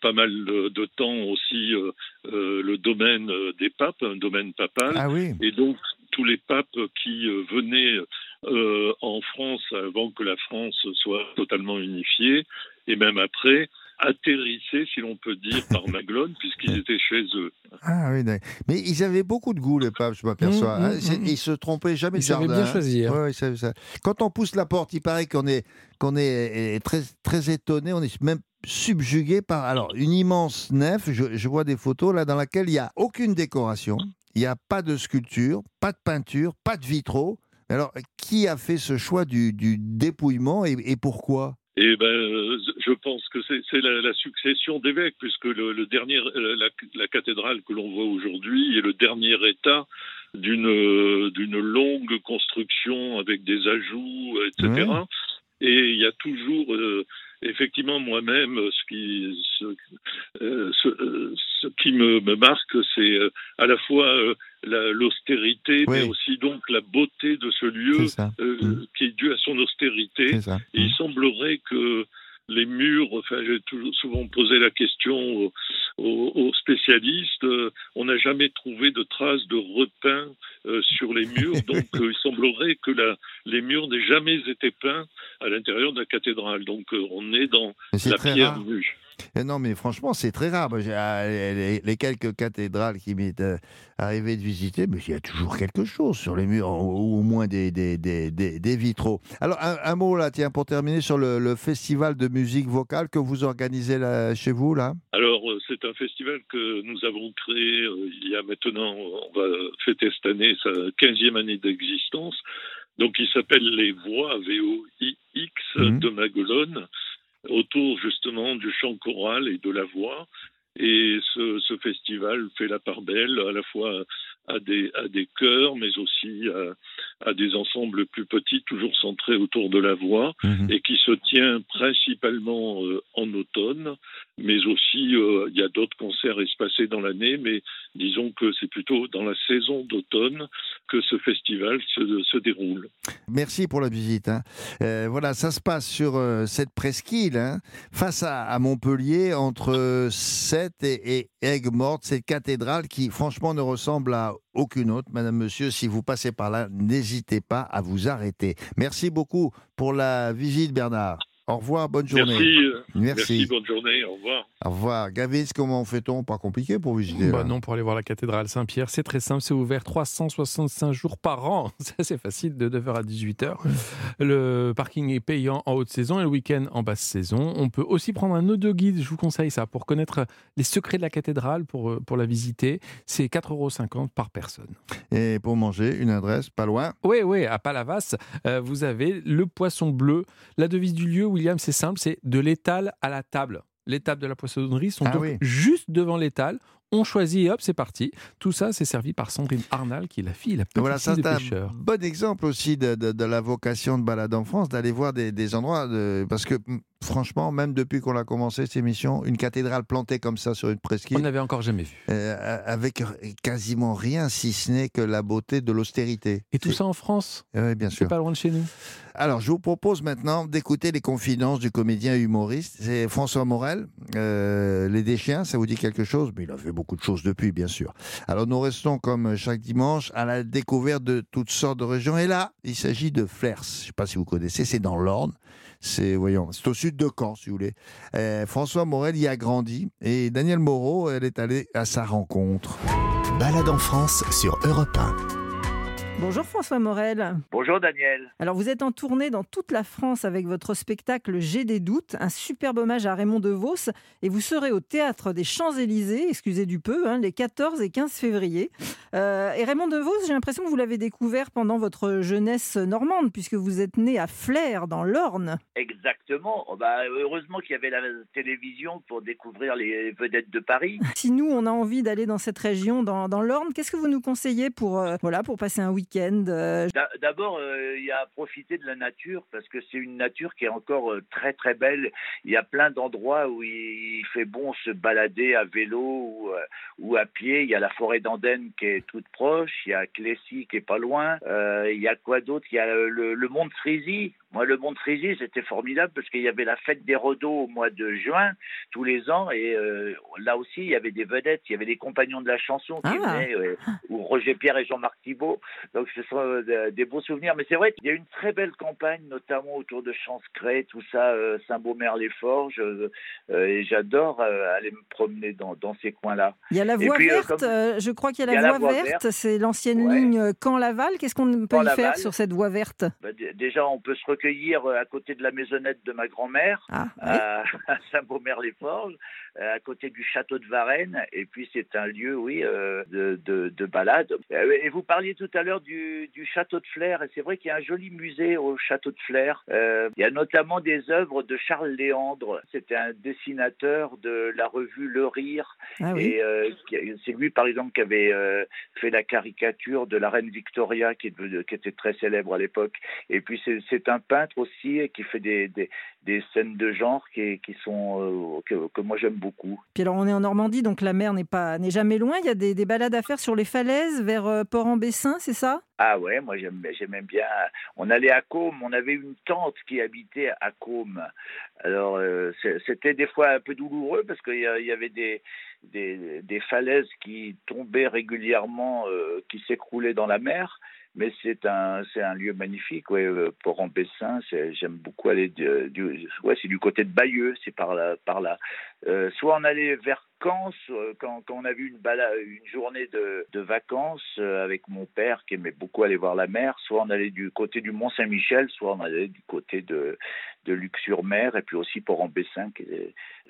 pas mal de, temps aussi euh, euh, le domaine euh, des papes, un domaine papal. Ah oui Et donc, tous les papes qui euh, venaient euh, en France avant que la France soit totalement unifiée, et même après, atterrissaient, si l'on peut dire, par Maglone, puisqu'ils étaient chez eux. Ah oui, d'accord. mais ils avaient beaucoup de goût, les papes, je m'aperçois. Mmh, hein. mmh, C'est- mmh. Ils se trompaient jamais Ils de savaient jardin. bien hein. choisir. Ouais, ouais, ils savaient ça. Quand on pousse la porte, il paraît qu'on est, qu'on est est très, très étonné, on est même subjugué par alors une immense nef. Je, je vois des photos là dans laquelle il n'y a aucune décoration, il n'y a pas de sculpture, pas de peinture, pas de vitraux. Alors, qui a fait ce choix du, du dépouillement et, et pourquoi? Et ben, euh, je pense que c'est la, la succession d'évêques, puisque le, le dernier, euh, la, la cathédrale que l'on voit aujourd'hui est le dernier état d'une euh, d'une longue construction avec des ajouts, etc. Et il y a toujours, euh, effectivement, moi-même, ce qui, ce, euh, ce, euh, ce qui me, me marque, c'est euh, à la fois euh, la- l'austérité, mais aussi donc la beauté de ce lieu Mm. qui est due à son austérité. Il semblerait que les murs, enfin, j'ai toujours souvent posé la question aux, aux- aux spécialistes, euh, on n'a jamais trouvé de traces de repeint euh, sur les murs, donc euh, il semblerait que la, les murs n'aient jamais été peints à l'intérieur de la cathédrale. Donc on est dans la pierre nue. Eh Non, mais franchement, c'est très rare. Ah, les, les quelques cathédrales qui m'est euh, arrivé de visiter, mais il y a toujours quelque chose sur les murs, ou au moins des, des, des, des- vitraux. Alors, un, un mot là, tiens, pour terminer sur le, le festival de musique vocale que vous organisez là, chez vous, là. Alors, euh, c'est un festival que nous avons créé euh, il y a maintenant, on va fêter cette année sa 15e année d'existence. Donc, il s'appelle Les Voix, V-O-I-X, Mhm. de Maguelone, autour justement du chant choral et de la voix. Et ce, festival fait la part belle à la fois à des, à des chœurs, mais aussi à des ensembles plus petits, toujours centrés autour de la voix, Mhm. et qui se tient principalement euh, en automne, mais aussi euh, il y a d'autres concerts espacés dans l'année, mais disons que c'est plutôt dans la saison d'automne que ce festival se, se déroule. Merci pour la visite. hein. Euh, voilà, ça se passe sur cette presqu'île, hein, face à, à Montpellier, entre Sète et, et Aigues-Mortes, cette cathédrale qui, franchement, ne ressemble à aucune autre. Madame, Monsieur, si vous passez par là, n'hésitez pas à vous arrêter. Merci beaucoup pour la visite, Bernard. Au revoir, bonne journée. Merci, euh, Merci. merci, bonne journée, au revoir. Au revoir. Gavin, comment fait-on Pas compliqué pour visiter Bah non, pour aller voir la cathédrale Saint-Pierre, c'est très simple, c'est ouvert 365 jours par an. Ça, c'est facile, de 9h à 18h. Le parking est payant en haute saison et le week-end en basse saison. On peut aussi prendre un audio-guide, je vous conseille ça, pour connaître les secrets de la cathédrale, pour, euh, pour la visiter. C'est 4,50 euros par personne. Et pour manger, une adresse pas loin. Oui, oui, à Palavas, euh, vous avez le poisson bleu. La devise du lieu, William, c'est simple, c'est de l'étal à la table. Les tables de la poissonnerie sont Ah donc oui. juste devant l'étal. On choisit et hop, c'est parti. Tout ça, c'est servi par Sandrine Arnal, qui est la fille, la petite Voilà, ça fille bon exemple aussi de, de- de la vocation de Balade en France, d'aller voir des, des endroits. de- parce que mm, franchement, même depuis qu'on a commencé cette émission, une cathédrale plantée comme ça sur une On presqu'île, n'avait encore jamais vu. euh, avec quasiment rien si ce n'est que la beauté de l'austérité. Et tout ça en France, Oui, bien c'est sûr. pas loin de chez nous. Alors, je vous propose maintenant d'écouter les confidences du comédien et humoriste. C'est François Morel. Euh, les Déchiens, ça vous dit quelque chose? Mais il a fait beaucoup de choses depuis, bien sûr. Alors, nous restons comme chaque dimanche à la découverte de toutes sortes de régions. Et là, il s'agit de Flers. Je ne sais pas si vous connaissez, c'est dans l'Orne. C'est, voyons, c'est au sud de Caen, si vous voulez. Euh, François Morel y a grandi. Et Daniel Moreau, elle est allée à sa rencontre. Balade en France sur Europe 1. Bonjour François Morel. Bonjour Daniel. Alors vous êtes en tournée dans toute la France avec votre spectacle J'ai des doutes, un superbe hommage à Raymond DeVos et vous serez au théâtre des Champs-Élysées, excusez du peu, hein, les 14 et 15 février. Euh, et Raymond DeVos, j'ai l'impression que vous l'avez découvert pendant votre jeunesse normande puisque vous êtes né à Flers dans l'Orne. Exactement. Oh, bah, heureusement qu'il y avait la télévision pour découvrir les vedettes de Paris. Si nous on a envie d'aller dans cette région, dans, dans l'Orne, qu'est-ce que vous nous conseillez pour, euh, voilà, pour passer un week-end euh, D'a- D'abord, euh, il y a à profiter de la nature parce que c'est une nature qui est encore euh, très très belle. Il y a plein d'endroits où il fait bon se balader à vélo ou, euh, à pied. Il y a la forêt d'Andenne qui est toute proche. Il y a Clécy qui est pas loin. Euh, il y a quoi d'autre? Il y a le, le Mont. Moi, le Mont de Frisy, c'était formidable parce qu'il y avait la fête des Rodos au mois de juin tous les ans et euh, là aussi, il y avait des vedettes. Il y avait des compagnons de la chanson qui Ah. venaient, euh, ou Roger Pierre et Jean-Marc Thibault. Donc ce sont euh, des beaux souvenirs. Mais c'est vrai qu'il y a une très belle campagne, notamment autour de Chancecret, tout ça, euh, Saint-Beaumer-les-Forges. et j'adore aller me promener dans, dans ces coins-là. Il y a la voie puis, verte, comme- je crois qu'il y a la y a la voie verte, verte. c'est l'ancienne Ouais. ligne Caen-Laval. Qu'est-ce qu'on peut y faire sur cette voie verte? Bah, déjà, on peut se recueillir euh, à côté de la maisonnette de ma grand-mère, Ah, oui. à, à Saint-Beaumer-les-Forges, euh, à côté du château de Varennes. Et puis, c'est un lieu, oui, euh, de, de, de balade. Euh, Et vous parliez tout à l'heure du, du château de Flers. Et c'est vrai qu'il y a un joli musée au château de Flers. Euh, il y a notamment des œuvres de Charles Léandre. C'était un dessinateur de la revue Le Rire. Ah oui. Et euh, c'est lui, par exemple, qui avait euh, fait la caricature de la reine Victoria, qui, qui était très célèbre à l'époque. Et puis, c'est un peintre aussi qui fait des, des, des scènes de genre qui, qui sont, euh, que, que moi j'aime beaucoup. Puis alors on est en Normandie, donc la mer n'est pas n'est jamais loin. Il y a des, des balades à faire sur les falaises vers euh, Port-en-Bessin, c'est ça? Ah ouais, moi j'aime j'aimais bien. On allait à Côme, on avait une tante qui habitait à Côme. Alors euh, c'était des fois un peu douloureux parce qu'il y, avait des, des, des falaises qui tombaient régulièrement, euh, qui s'écroulaient dans la mer. Mais c'est un, c'est un lieu magnifique, ouais, euh, Port-en-Bessin. c'est- J'aime beaucoup aller du, c'est du côté de Bayeux, c'est par là, par là. Euh, soit on allait vers Soit- quand, quand on a vu une, journée de, de vacances euh, avec mon père qui aimait beaucoup aller voir la mer, soit on allait du côté du Mont-Saint-Michel, soit on allait du côté de, de Luc-sur-Mer et puis aussi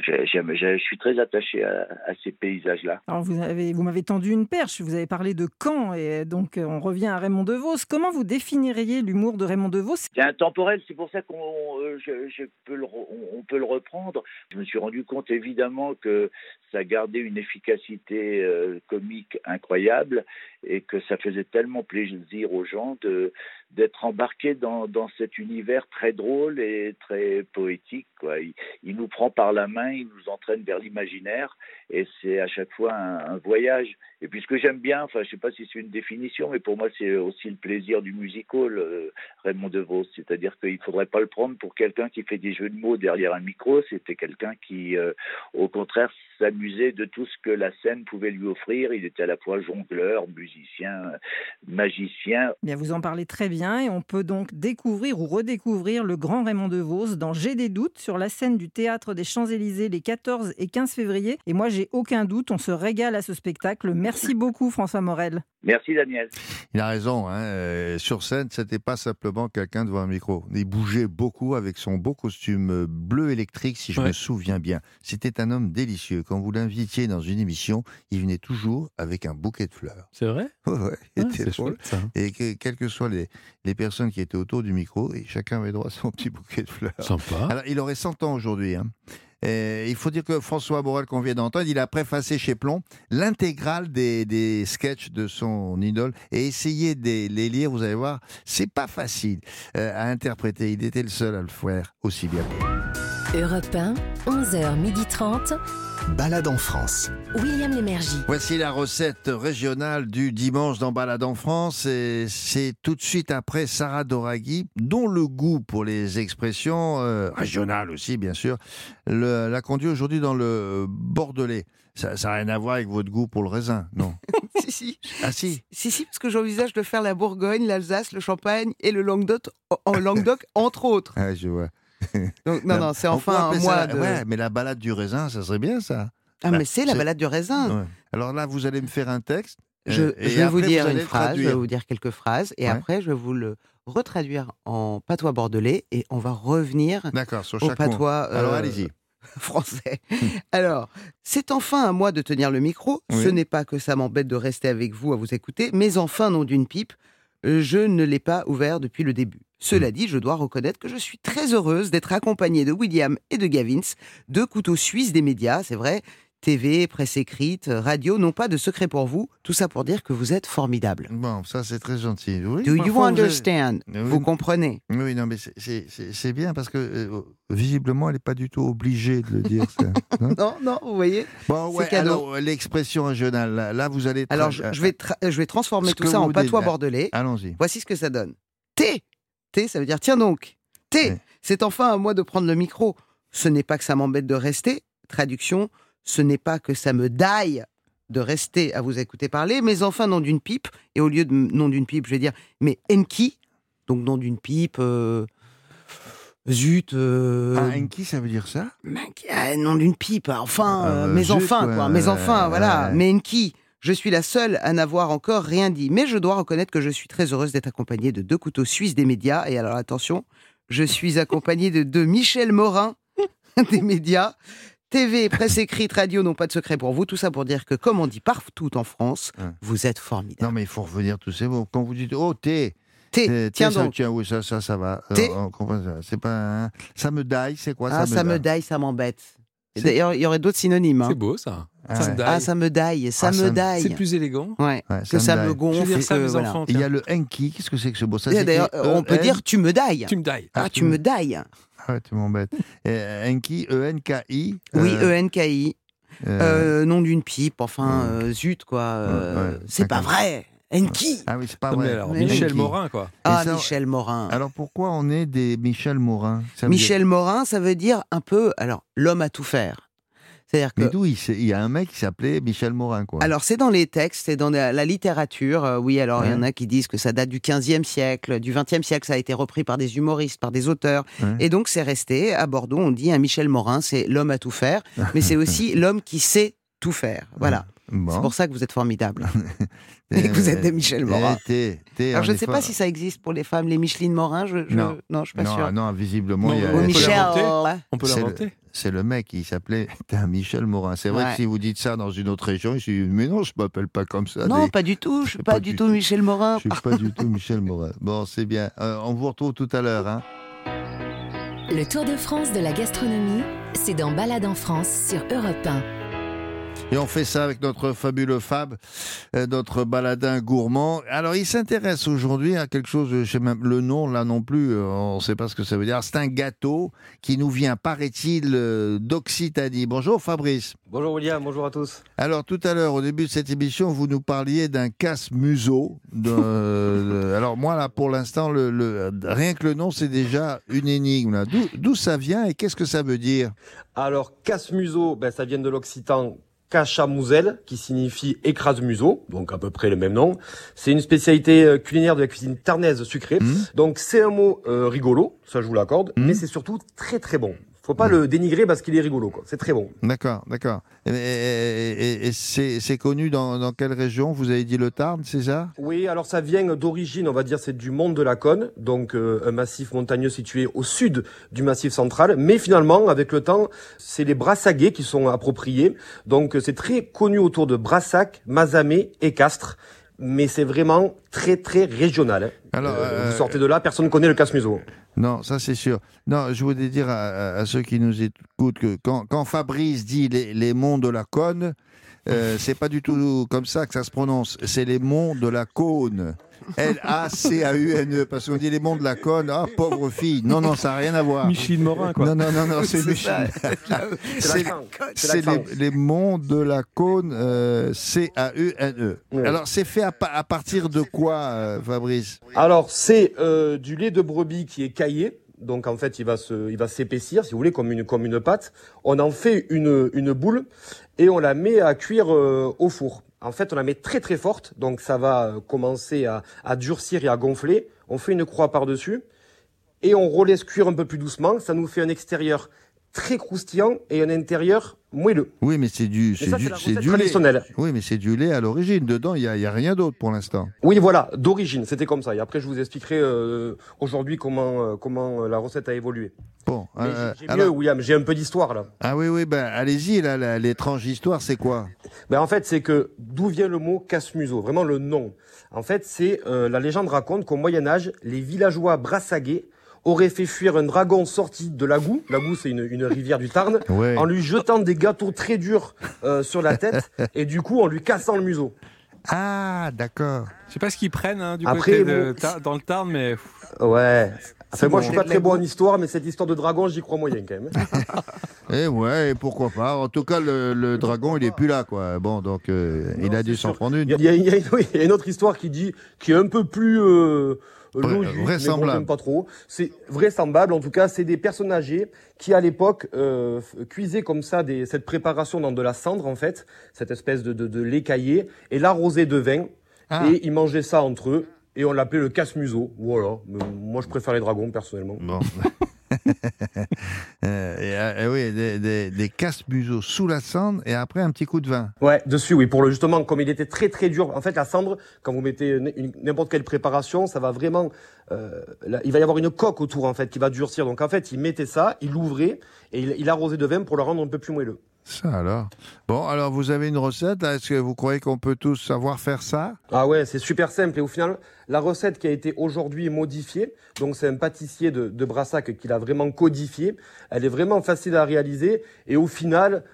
j'ai- j'aime- j'ai- Je suis très attaché à, à ces paysages-là. Alors vous avez vous m'avez tendu une perche. Vous avez parlé de Caen et donc euh, on revient à Raymond DeVos. Comment vous définiriez l'humour de Raymond DeVos? C'est intemporel, c'est pour ça qu'on euh, je, je peux le re- on, on peut le reprendre. Je me suis rendu compte évidemment que ça gardait une efficacité euh, comique incroyable et que ça faisait tellement plaisir aux gens de d'être embarqués dans, dans cet univers très drôle et très poétique. Quoi. Il, nous prend par la main, il nous entraîne vers l'imaginaire et c'est à chaque fois un, voyage. Et puis ce que j'aime bien, enfin je sais pas si c'est une définition, mais pour moi c'est aussi le plaisir du musical, euh, Raymond DeVos. C'est-à-dire qu'il faudrait pas le prendre pour quelqu'un qui fait des jeux de mots derrière un micro. C'était quelqu'un qui, euh, au contraire, s'amusait de tout ce que la scène pouvait lui offrir. Il était à la fois jongleur, musicien, magicien. Bien, vous en parlez très bien et on peut donc découvrir ou redécouvrir le grand Raymond DeVos dans J'ai des doutes sur la scène du théâtre des Champs-Élysées les 14 et 15 février. Et moi, j'ai aucun doute, on se régale à ce spectacle. Merci beaucoup, François Morel. Merci, Daniel. Il a raison. Hein, euh, sur scène, c'était pas simplement quelqu'un devant un micro. Il bougeait beaucoup avec son beau costume bleu électrique, si je Ouais. me souviens bien. C'était un homme délicieux. Quand vous l'invitiez dans une émission, il venait toujours avec un bouquet de fleurs. C'est vrai? Ouais, ouais, Ah, C'est drôle. chouette ça. Et que, quelles que soient les, les personnes qui étaient autour du micro, et chacun avait droit à son petit bouquet de fleurs. Sympa. Alors, il aurait 100 ans aujourd'hui. hein. Et il faut dire que François Borel, qu'on vient d'entendre, il a préfacé chez Plomb l'intégrale des, des sketchs de son idole. Et essayez de les- les lire, vous allez voir, c'est pas facile euh, à interpréter. Il était le seul à le faire aussi bien. Europe 1, 11h30. Balade en France. William Lémergie. Voici la recette régionale du dimanche dans Balade en France. Et c'est tout de suite après Sarah Doraghi, dont le goût pour les expressions euh, régionales aussi, bien sûr, le- l'a conduit aujourd'hui dans le Bordelais. Ça n'a rien à voir avec votre goût pour le raisin, non si, si. Ah si Si, si, parce que j'envisage de faire la Bourgogne, l'Alsace, le Champagne et le Languedoc, en Languedoc, entre autres. Ah, je vois. Donc, non, non, c'est enfin un mois la- de... Ouais, mais la balade du raisin, ça serait bien, ça. Ah, Bah, mais c'est la balade du raisin. Ouais. Alors là, vous allez me faire un texte. Je, euh, je vais vous dire une phrase, je vais vous dire quelques phrases, et Ouais. après, je vais vous le retraduire en patois bordelais, et on va revenir sur au patois euh, Alors allez-y. français. Alors, c'est enfin à moi de tenir le micro. Oui. Ce n'est pas que ça m'embête de rester avec vous à vous écouter, mais enfin, nom d'une pipe, euh, je ne l'ai pas ouvert depuis le début. Cela dit, je dois reconnaître que je suis très heureuse d'être accompagnée de William et de Gavins, deux couteaux suisses des médias, c'est vrai. TV, presse écrite, radio, non pas de secret pour vous, tout ça pour dire que vous êtes formidables. Bon, ça c'est très gentil. Oui, Do you parfois, vous avez- understand? Oui. Vous comprenez? Oui, non, mais c'est- bien parce que euh, visiblement, elle n'est pas du tout obligée de le dire. ça, non Non, non, vous voyez Bon, ouais, alors euh, l'expression régionale, là, là, vous allez. Alors, je, je vais je vais transformer tout ça en patois bordelais. Allons-y. Voici ce que ça donne. T. T, ça veut dire tiens donc. T. Ouais. C'est enfin à moi de prendre le micro. Ce n'est pas que ça m'embête de rester. Traduction. Ce n'est pas que ça me daille de rester à vous écouter parler, mais enfin nom d'une pipe. Et au lieu de nom d'une pipe, je vais dire mais Enki. Donc nom d'une pipe. euh, Zut. euh, Ah, Enki, ça veut dire ça? Ah, nom d'une pipe, enfin, euh, mes zut, enfants, quoi. mes enfants, voilà. Mais Enki, je suis la seule à n'avoir encore rien dit. Mais je dois reconnaître que je suis très heureuse d'être accompagnée de deux couteaux suisses des médias. Et alors, attention, je suis accompagnée de deux Michel Morin des médias. TV, presse écrite, radio, non pas de secret pour vous. Tout ça pour dire que, comme on dit partout en France, Ouais. vous êtes formidables. Non, mais il faut revenir tous ces mots. Quand vous dites oh, T. T, T, tiens ça, donc. Tiens, oui, ça, ça, ça va. Euh, ça. C'est pas. Ça me daille, c'est quoi ah, ça me daille, ça m'embête. D'ailleurs, il y aurait d'autres synonymes. hein. C'est beau ça. Ah, Ça ouais. me. Ah, ça me daille, ça Ah, ça me me- daille. C'est plus élégant. Ouais. Ouais, que ça, me. Je gonfle. mes voilà. enfants. Il y a le Enki. Qu'est-ce que c'est que ce mot ça D'ailleurs, on peut E-N- dire tu me dailles. Tu me dailles. Ah, tu me dailles. Ah, ouais, tu m'embêtes. Euh, Enki, E-N-K-I. Oui, E-N-K-I. euh, Euh, nom d'une pipe, enfin, euh, zut, quoi. euh, Ouais, ouais, c'est pas vrai. Enki. Ah oui, c'est pas vrai. alors, Michel Enki. Morin, quoi. Ah, ça- Michel Morin. Alors pourquoi on est des Michel Morin? Ça Michel Morin, ça veut dire un peu, alors, l'homme à tout faire. C'est-à-dire que. Mais d'où il, y a un mec qui s'appelait Michel Morin, quoi. Alors, c'est dans les textes, c'est dans la, la littérature. euh, oui, alors, il y en a qui disent que ça date du 15e siècle, du 20e siècle, ça a été repris par des humoristes, par des auteurs. Ouais. Et donc, c'est resté. À Bordeaux, on dit un Michel Morin, c'est l'homme à tout faire, mais c'est aussi l'homme qui sait tout faire. Voilà. Bon. C'est pour ça que vous êtes formidable. et que vous êtes des Michel Morin. T'es- t'es Alors, je ne sais pas si ça existe pour les femmes, les Micheline Morin. Je, je- Non. non, je suis pas non, sûre. non, visiblement, Non, il y a- on peut Michel. l'inventer. On peut C'est le- l'inventer. C'est le mec qui s'appelait t'es un Michel Morin. C'est vrai Ouais. que si vous dites ça dans une autre région, je dis mais non, je m'appelle pas comme ça. Non, des- pas du tout. Je suis Pas pas, du du tout tout. Michel Morin. Je suis pas du tout Michel Morin. Bon, c'est bien. Euh, on vous retrouve tout à l'heure. Hein. Le Tour de France de la gastronomie, c'est dans Balade en France sur Europe 1. Et on fait ça avec notre fabuleux Fab, euh, notre baladin gourmand. Alors, il s'intéresse aujourd'hui à quelque chose, je sais même le nom là non plus, euh, on ne sait pas ce que ça veut dire. C'est un gâteau qui nous vient, paraît-il, euh, d'Occitanie. Bonjour Fabrice. Bonjour William, bonjour à tous. Alors, tout à l'heure, au début de cette émission, vous nous parliez d'un casse-museau. alors, moi, là, pour l'instant, le, le- rien que le nom, c'est déjà une énigme. D'où ça vient et qu'est-ce que ça veut dire? Alors, casse-museau, ben, ça vient de l'occitan cachamousel, qui signifie écrase-museau, donc à peu près le même nom. C'est une spécialité euh, culinaire de la cuisine tarnaise sucrée. Mmh. Donc, c'est un mot euh, rigolo, ça je vous l'accorde, mais c'est surtout très très bon. Faut pas le dénigrer parce qu'il est rigolo, quoi. C'est très bon. D'accord, d'accord. Et, et- et- et c'est connu dans, dans quelle région? Vous avez dit le Tarn, c'est ça? Oui, alors ça vient d'origine, on va dire, c'est du monde de la Cône, donc euh, un massif montagneux situé au sud du massif central. Mais finalement, avec le temps, c'est les Brassaguais qui sont appropriés. Donc c'est très connu autour de Brassac, Mazamet et Castres. Mais c'est vraiment très très régional. Alors, Euh, euh, vous sortez de là, personne ne connaît le casse-museau. Non, ça c'est sûr. Non, je voulais dire à, à- à ceux qui nous écoutent que quand, quand Fabrice dit les, les monts de la Cône, euh, c'est pas du tout comme ça que ça se prononce. C'est les monts de la Cône. L-A-C-A-U-N-E. Parce qu'on dit les monts de la Cône. Ah, pauvre fille. Non, non, ça n'a rien à voir. Micheline Morin, quoi. Non, non, non, non, c'est Micheline. C'est les, les monts de la Cône, euh, C-A-U-N-E. Ouais. E. Alors, c'est fait à, pa- à partir de quoi, euh, Fabrice? Alors, c'est euh, du lait de brebis qui est caillé. Donc, en fait, il va se, il va s'épaissir, si vous voulez, comme une, comme une pâte. On en fait une, une boule et on la met à cuire euh, au four. En fait, on la met très très forte, donc ça va euh, commencer à, durcir et à gonfler. On fait une croix par-dessus et on relaisse cuire un peu plus doucement. Ça nous fait un extérieur très croustillant et un intérieur moelleux. Oui, mais c'est du, c'est du, c'est du lait. traditionnelle. Oui, mais c'est du lait à l'origine. Dedans, il n'y a, y a rien d'autre pour l'instant. Oui, voilà, d'origine, c'était comme ça. Et après, je vous expliquerai euh, aujourd'hui comment, euh, comment euh, la recette a évolué. Bon, euh, j'ai- mieux, William, j'ai un peu d'histoire là. Ah oui, oui, ben allez-y, là, l'étrange histoire, c'est quoi? Ben, en fait, c'est que d'où vient le mot casse-museau, vraiment le nom. En fait, c'est euh, la légende raconte qu'au Moyen Âge, les villageois brassaguais auraient fait fuir un dragon sorti de Lagou, Lagou c'est une, une rivière du Tarn, Ouais. en lui jetant des gâteaux très durs euh, sur la tête et du coup en lui cassant le museau. Ah, d'accord. Je sais pas ce qu'ils prennent hein, du Après, côté de, bon- Tar- dans le Tarn, mais Ouais. Enfin, moi, bon. je suis pas très bon en histoire, mais cette histoire de dragon, j'y crois moyen quand même. Eh ouais, et pourquoi pas. En tout cas, le, le dragon, il est plus là, quoi. Bon, donc, euh, il a dû s'en prendre une. y y il y a une autre histoire qui dit, qui est un peu plus euh, Vra- logique, mais bon, vraisemblable. j'aime pas trop. C'est vraisemblable, en tout cas, c'est des personnes âgées qui, à l'époque, euh, cuisaient comme ça des, cette préparation dans de la cendre, en fait, cette espèce de, de, de lait caillé, et l'arrosaient de vin, Ah. et ils mangeaient ça entre eux, et on l'appelait le casse-museau. Voilà. Mais moi, je préfère les dragons, personnellement. Bon. Euh, et, euh, et oui, des, des, des casse-museaux sous la cendre et après un petit coup de vin. Ouais, dessus, oui, pour le justement, comme il était très très dur. En fait, la cendre, quand vous mettez n'importe quelle préparation, ça va vraiment, euh, là, il va y avoir une coque autour en fait qui va durcir. Donc en fait, il mettait ça, il l'ouvrait et il, il arrosait de vin pour le rendre un peu plus moelleux. Alors. Bon, alors vous avez une recette. Est-ce que vous croyez qu'on peut tous savoir faire ça? Ah ouais, c'est super simple. Et au final, la recette qui a été aujourd'hui modifiée, donc c'est un pâtissier de, de Brassac qui l'a vraiment codifiée. Elle est vraiment facile à réaliser. Et au final,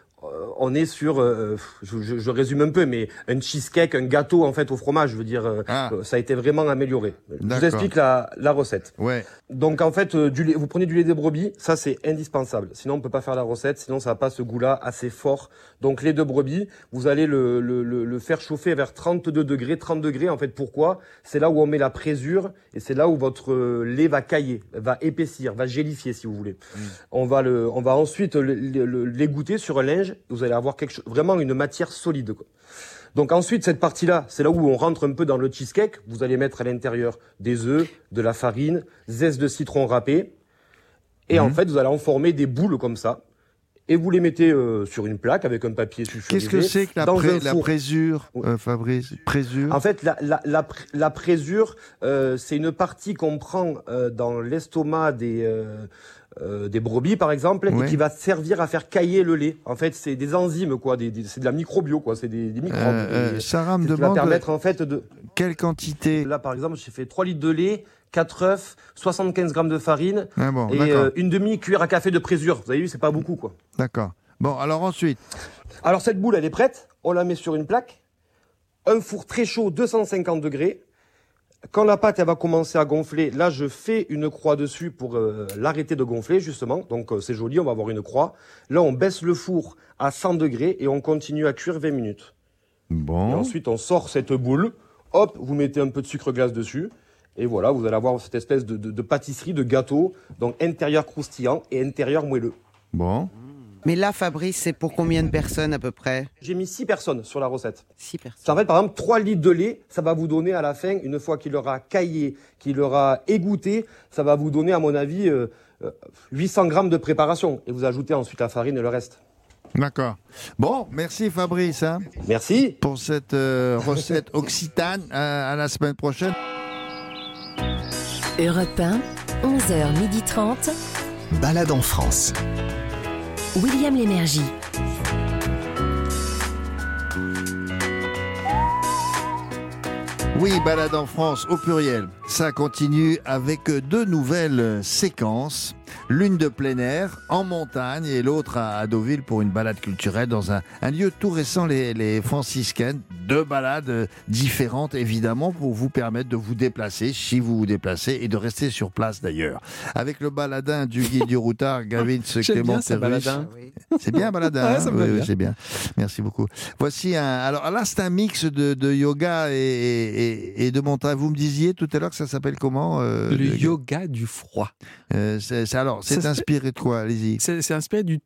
on est sur, euh, je, je- je résume un peu, mais un cheesecake, un gâteau en fait au fromage. Je veux dire, euh, Ah. euh, ça a été vraiment amélioré. Je vous explique la, la recette. Ouais. Donc en fait, euh, du lait, vous prenez du lait de brebis, ça c'est indispensable. Sinon on peut pas faire la recette, sinon ça n'a pas ce goût-là assez fort. Donc lait de brebis, vous allez le, le, le, le faire chauffer vers 32 degrés, 30 degrés. En fait, pourquoi? C'est là où on met la présure et c'est là où votre euh, lait va cailler, va épaissir, va gélifier si vous voulez. On va le, on va ensuite l'égoutter sur un linge. Vous allez avoir quelque chose, vraiment une matière solide. Quoi. Donc ensuite, cette partie-là, c'est là où on rentre un peu dans le cheesecake. Vous allez mettre à l'intérieur des œufs, de la farine, zeste de citron râpé. Et en fait, vous allez en former des boules comme ça. Et vous les mettez euh, sur une plaque avec un papier sulfurisé. Qu'est-ce que c'est que la, pré- la présure, euh, Fabrice Présure? En fait, la, la, la, pr- la présure, euh, c'est une partie qu'on prend euh, dans l'estomac des, euh, des brebis, par exemple, Ouais. et qui va servir à faire cailler le lait. En fait, c'est des enzymes, quoi. Des, des- c'est de la microbio, quoi. C'est des, des microbes. Euh, euh, Sarah me qui va demande permettre, en fait, de... quelle quantité Là, par exemple, j'ai fait 3 litres de lait, 4 œufs, 75 grammes de farine Ah bon, et euh, une demi-cuillère à café de présure. Vous avez vu, c'est pas beaucoup, quoi. D'accord. Bon, alors ensuite, Alors cette boule, elle est prête. On la met sur une plaque. Un four très chaud, 250 degrés. Quand la pâte elle va commencer à gonfler, là je fais une croix dessus pour euh, l'arrêter de gonfler justement. Donc euh, c'est joli, on va avoir une croix. Là on baisse le four à 100 degrés et on continue à cuire 20 minutes. Bon. Et ensuite on sort cette boule. Hop, vous mettez un peu de sucre glace dessus. Et voilà, vous allez avoir cette espèce de, de- de pâtisserie, de gâteau. Donc intérieur croustillant et intérieur moelleux. Bon. Mais là, Fabrice, c'est pour combien de personnes à peu près? J'ai mis 6 personnes sur la recette. 6 personnes. C'est en fait, par exemple, 3 litres de lait, ça va vous donner à la fin, une fois qu'il aura caillé, qu'il aura égoutté, ça va vous donner, à mon avis, euh, euh, 800 grammes de préparation. Et vous ajoutez ensuite la farine et le reste. D'accord. Bon, merci Fabrice hein, Merci. pour cette euh, recette occitane. À, à la semaine prochaine. Europe 1, 11h30. Balade en France. William Lémergie. Oui, balade en France au pluriel. Ça continue avec deux nouvelles séquences. L'une de plein air, en montagne, et l'autre à Deauville pour une balade culturelle dans un, un lieu tout récent, les, les franciscaines. Deux balades euh, différentes, évidemment, pour vous permettre de vous déplacer, si vous vous déplacez, et de rester sur place d'ailleurs. Avec le baladin du guide du routard, Gavin Clément. C'est bien, baladin. Ouais, hein Oui, oui, c'est bien. Merci beaucoup. Voici un. Alors là, c'est un mix de, de yoga et, et- et de montagne. Vous me disiez tout à l'heure que ça s'appelle comment euh, Le yoga du froid. euh, c'est- alors, c'est inspiré de quoi? Allez-y. C'est inspiré du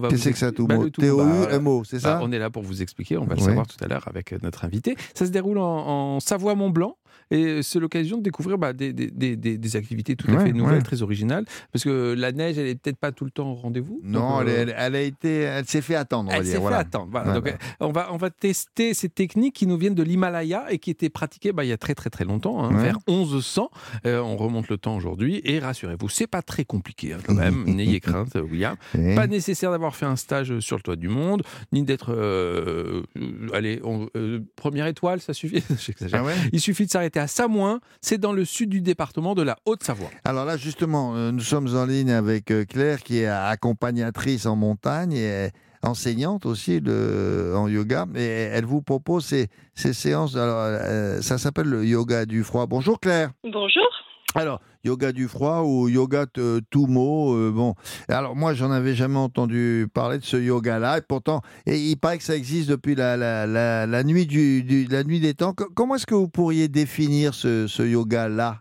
va Qu'est-ce que c'est que ça, Tumo Bah, le Tumo, bah, T-O-U-M-O, c'est ça? Bah, On est là pour vous expliquer, on va le savoir tout à l'heure avec euh, notre invité. Ça se déroule en, en Savoie-Mont-Blanc. Et c'est l'occasion de découvrir bah, des, des- des- des- des activités tout à Ouais, fait nouvelles, ouais. très originales. Parce que la neige, elle est peut-être pas tout le temps au rendez-vous. Non, Donc, elle, euh, elle- a été, elle s'est fait attendre. On Elle s'est voilà. fait attendre. voilà. Ouais, Donc, euh, on, va, on va tester ces techniques qui nous viennent de l'Himalaya et qui étaient pratiquées bah, il y a très très très longtemps, hein, vers 1100. Euh, on remonte le temps aujourd'hui et rassurez-vous, c'est pas très compliqué hein, quand même. N'ayez crainte, William. Et- Pas nécessaire d'avoir fait un stage sur le toit du monde, ni d'être. euh, euh, allez, on- euh, première étoile, ça suffit. Ah Il suffit de s'arrêter à Samoin, c'est dans le sud du département de la Haute-Savoie. Alors là, justement, euh, nous sommes en ligne avec euh, Claire, qui est accompagnatrice en montagne et enseignante aussi de, en yoga. Et elle vous propose ces, ces séances. Alors, euh, ça s'appelle le yoga du froid. Bonjour Claire. Bonjour. Alors, yoga du froid ou yoga t- tout mot, euh, bon. Alors moi, j'en avais jamais entendu parler de ce yoga-là, et pourtant, et il paraît que ça existe depuis la, la, la, la nuit du, du- la nuit des temps. Co- Comment est-ce que vous pourriez définir ce, ce yoga-là?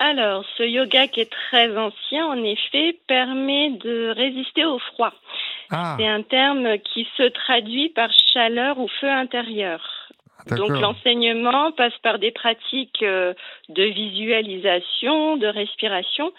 Alors, ce yoga qui est très ancien, en effet, permet de résister au froid. Ah, C'est un terme qui se traduit par chaleur ou feu intérieur. Donc l'enseignement passe par des pratiques euh, de visualisation, de respiration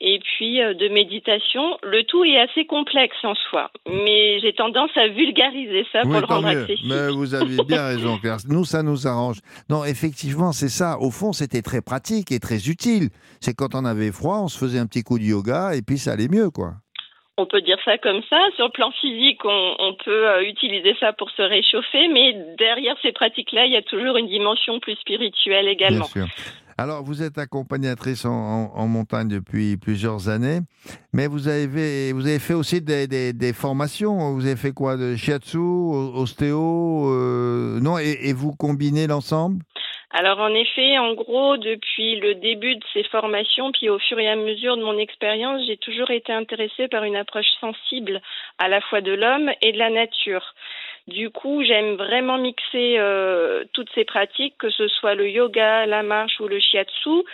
et puis euh, de méditation. Le tout est assez complexe en soi, mais j'ai tendance à vulgariser ça pour le rendre mieux. accessible. Mais vous avez bien raison, Claire. Nous, ça nous arrange. Non, effectivement, c'est ça. Au fond, c'était très pratique et très utile. C'est quand on avait froid, on se faisait un petit coup de yoga et puis ça allait mieux, quoi. On peut dire ça comme ça. Sur le plan physique, on, on peut euh, utiliser ça pour se réchauffer, mais derrière ces pratiques-là, il y a toujours une dimension plus spirituelle également. Bien sûr. Alors, vous êtes accompagnatrice en, en- en montagne depuis plusieurs années, mais vous avez, vous avez fait aussi des, des- des formations. Vous avez fait quoi? De shiatsu, ostéo euh, Non, et, et vous combinez l'ensemble? Alors en effet, en gros, depuis le début de ces formations, puis au fur et à mesure de mon expérience, j'ai toujours été intéressée par une approche sensible à la fois de l'homme et de la nature. Du coup, j'aime vraiment mixer euh, toutes ces pratiques, que ce soit le yoga, la marche ou le shiatsu.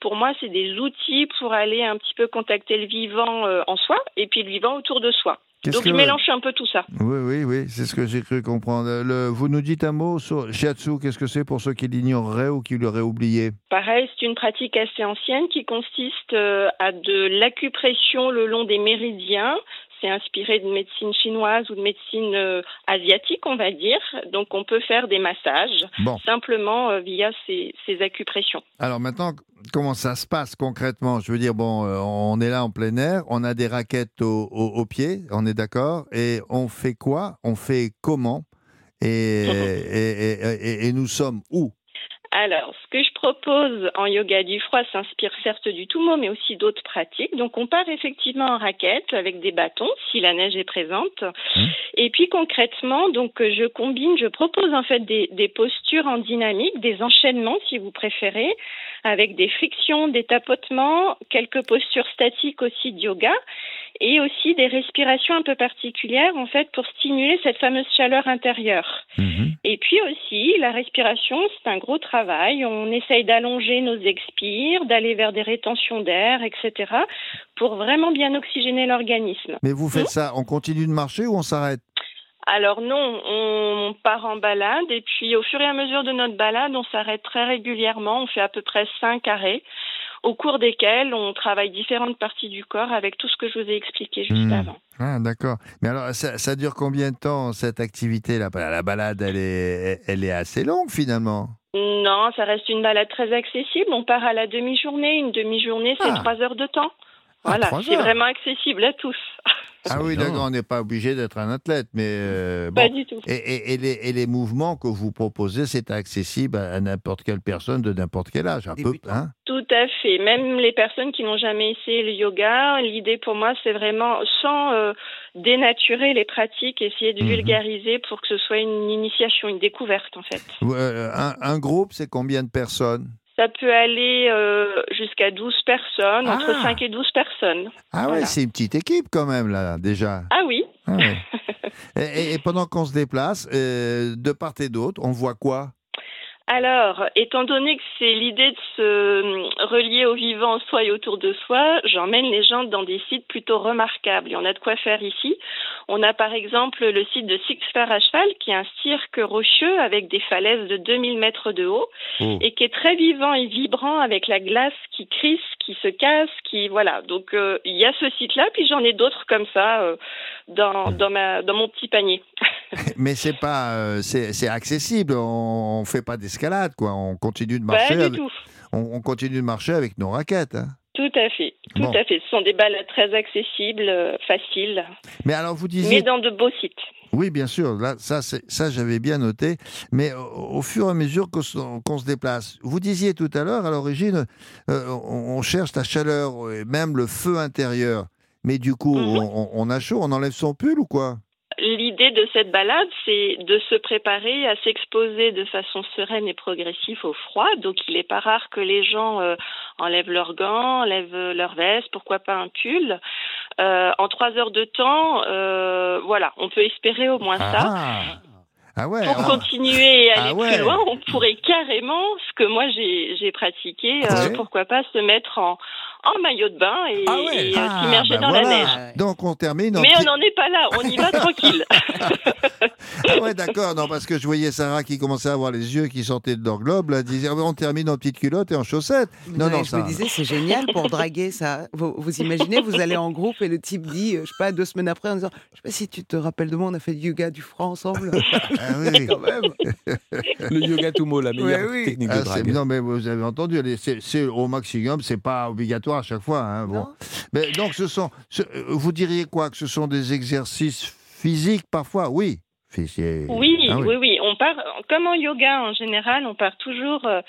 Pour moi, c'est des outils pour aller un petit peu contacter le vivant euh, en soi et puis le vivant autour de soi. Donc que- je mélange un peu tout ça. Oui, oui, oui, c'est ce que j'ai cru comprendre. Le- vous nous dites un mot sur shiatsu, qu'est-ce que c'est pour ceux qui l'ignoreraient ou qui l'auraient oublié? Pareil, c'est une pratique assez ancienne qui consiste euh, à de l'acupression le long des méridiens. C'est inspiré de médecine chinoise ou de médecine euh, asiatique, on va dire. Donc, on peut faire des massages Bon. simplement euh, via ces, ces acupressions. Alors maintenant, comment ça se passe concrètement? Je veux dire, bon, euh, on est là en plein air, on a des raquettes au- au- aux pieds, on est d'accord, et on fait quoi? On fait comment? Et, et, et- nous sommes où? Alors, ce que propose en yoga du froid s'inspire certes du Tumo, mais aussi d'autres pratiques. Donc on part effectivement en raquette avec des bâtons si la neige est présente. Et puis concrètement, donc je combine, je propose en fait des, des postures en dynamique, des enchaînements si vous préférez, avec des frictions, des tapotements, quelques postures statiques aussi de yoga et aussi des respirations un peu particulières en fait pour stimuler cette fameuse chaleur intérieure. Et puis aussi la respiration, c'est un gros travail. On essaye d'allonger nos expires, d'aller vers des rétentions d'air, etc. pour vraiment bien oxygéner l'organisme. Mais vous faites ça, on continue de marcher ou on s'arrête? Alors non, on part en balade et puis au fur et à mesure de notre balade, on s'arrête très régulièrement. On fait à peu près cinq arrêts au cours desquels on travaille différentes parties du corps avec tout ce que je vous ai expliqué juste Hmm. avant. Ah, d'accord. Mais alors, ça, ça dure combien de temps cette activité-là? La balade, elle est, elle est assez longue finalement. Non, ça reste une balade très accessible. On part à la demi-journée. Une demi-journée, c'est Ah. trois heures de temps. Ah, Voilà, c'est vraiment accessible à tous. Ah oui, d'accord, on n'est pas obligé d'être un athlète, mais euh, Pas bon. du tout. Et, et- et les, et les mouvements que vous proposez, c'est accessible à, à n'importe quelle personne de n'importe quel âge, un peu, hein? Tout à fait. Même les personnes qui n'ont jamais essayé le yoga, l'idée pour moi, c'est vraiment sans euh, dénaturer les pratiques, essayer de Mhm. vulgariser pour que ce soit une initiation, une découverte en fait. Euh, un, un groupe, c'est combien de personnes? Ça peut aller euh, jusqu'à 12 personnes, entre Ah. 5 et 12 personnes. Ah ouais, Voilà. c'est une petite équipe quand même, là, déjà. Ah oui. Ah ouais. et pendant qu'on se déplace, euh, de part et d'autre, on voit quoi? Alors, étant donné que c'est l'idée de se euh, relier au vivant en soi et autour de soi, j'emmène les gens dans des sites plutôt remarquables. Et on a de quoi faire ici. On a par exemple le site de Six Flags à cheval, qui est un cirque rocheux avec des falaises de 2000 mètres de haut Oh. et qui est très vivant et vibrant avec la glace qui crisse, qui se casse, qui voilà. Donc euh, il y a ce site-là, puis j'en ai d'autres comme ça euh, dans dans ma dans mon petit panier. Mais c'est pas, euh, c'est accessible. On, on fait pas d'escalade, quoi. On continue de Pas marcher. du avec, tout. On, on continue de marcher avec nos raquettes. hein. Tout à fait, tout Bon. à fait. Ce sont des balades très accessibles, euh, faciles, Mais alors, vous mais disiez. dans de beaux sites. Oui, bien sûr. Là, ça, ça, j'avais bien noté. Mais au, au fur et à mesure qu'on se, déplace, vous disiez tout à l'heure, à l'origine, euh, on, on cherche la chaleur, et même le feu intérieur. Mais du coup, Mhm. on a chaud, on enlève son pull ou quoi? L'idée de cette balade, c'est de se préparer à s'exposer de façon sereine et progressive au froid. Donc, il n'est pas rare que les gens euh, enlèvent leurs gants, enlèvent leur veste, pourquoi pas un pull. Euh, en trois heures de temps, euh, voilà, on peut espérer au moins ça. Ah, ah ouais. Pour ah. continuer et aller Ah ouais. plus loin, on pourrait carrément, ce que moi j'ai pratiqué, euh, Ouais. pourquoi pas se mettre en, en maillot de bain et, et, euh, Ah, s'immerger bah dans voilà. la neige. Donc on termine. en Mais on n'en est pas là, on y va tranquille. Ah ouais, d'accord. Non, parce que je voyais Sarah qui commençait à avoir les yeux qui sortaient de leur globe. Là, elle disait, Ah, on termine en petite culotte et en chaussettes. Non, Ouais, non, je ça. me disais, c'est génial pour draguer ça. Vous, vous imaginez, vous allez en groupe et le type dit, euh, je sais pas, deux semaines après, en disant, je sais pas si tu te rappelles de moi, on a fait du yoga du froid ensemble. Ah oui. Quand même. Le yoga Tumo, la meilleure Ouais, oui. technique Ah, de c'est- drague. non, mais vous avez entendu, c'est au maximum, c'est pas obligatoire à chaque fois. hein, bon. Mais donc, ce sont, ce- euh, vous diriez quoi Que ce sont des exercices physiques parfois? Oui. Physi- Oui, Ah oui, oui, On part, comme en yoga en général, on part toujours euh,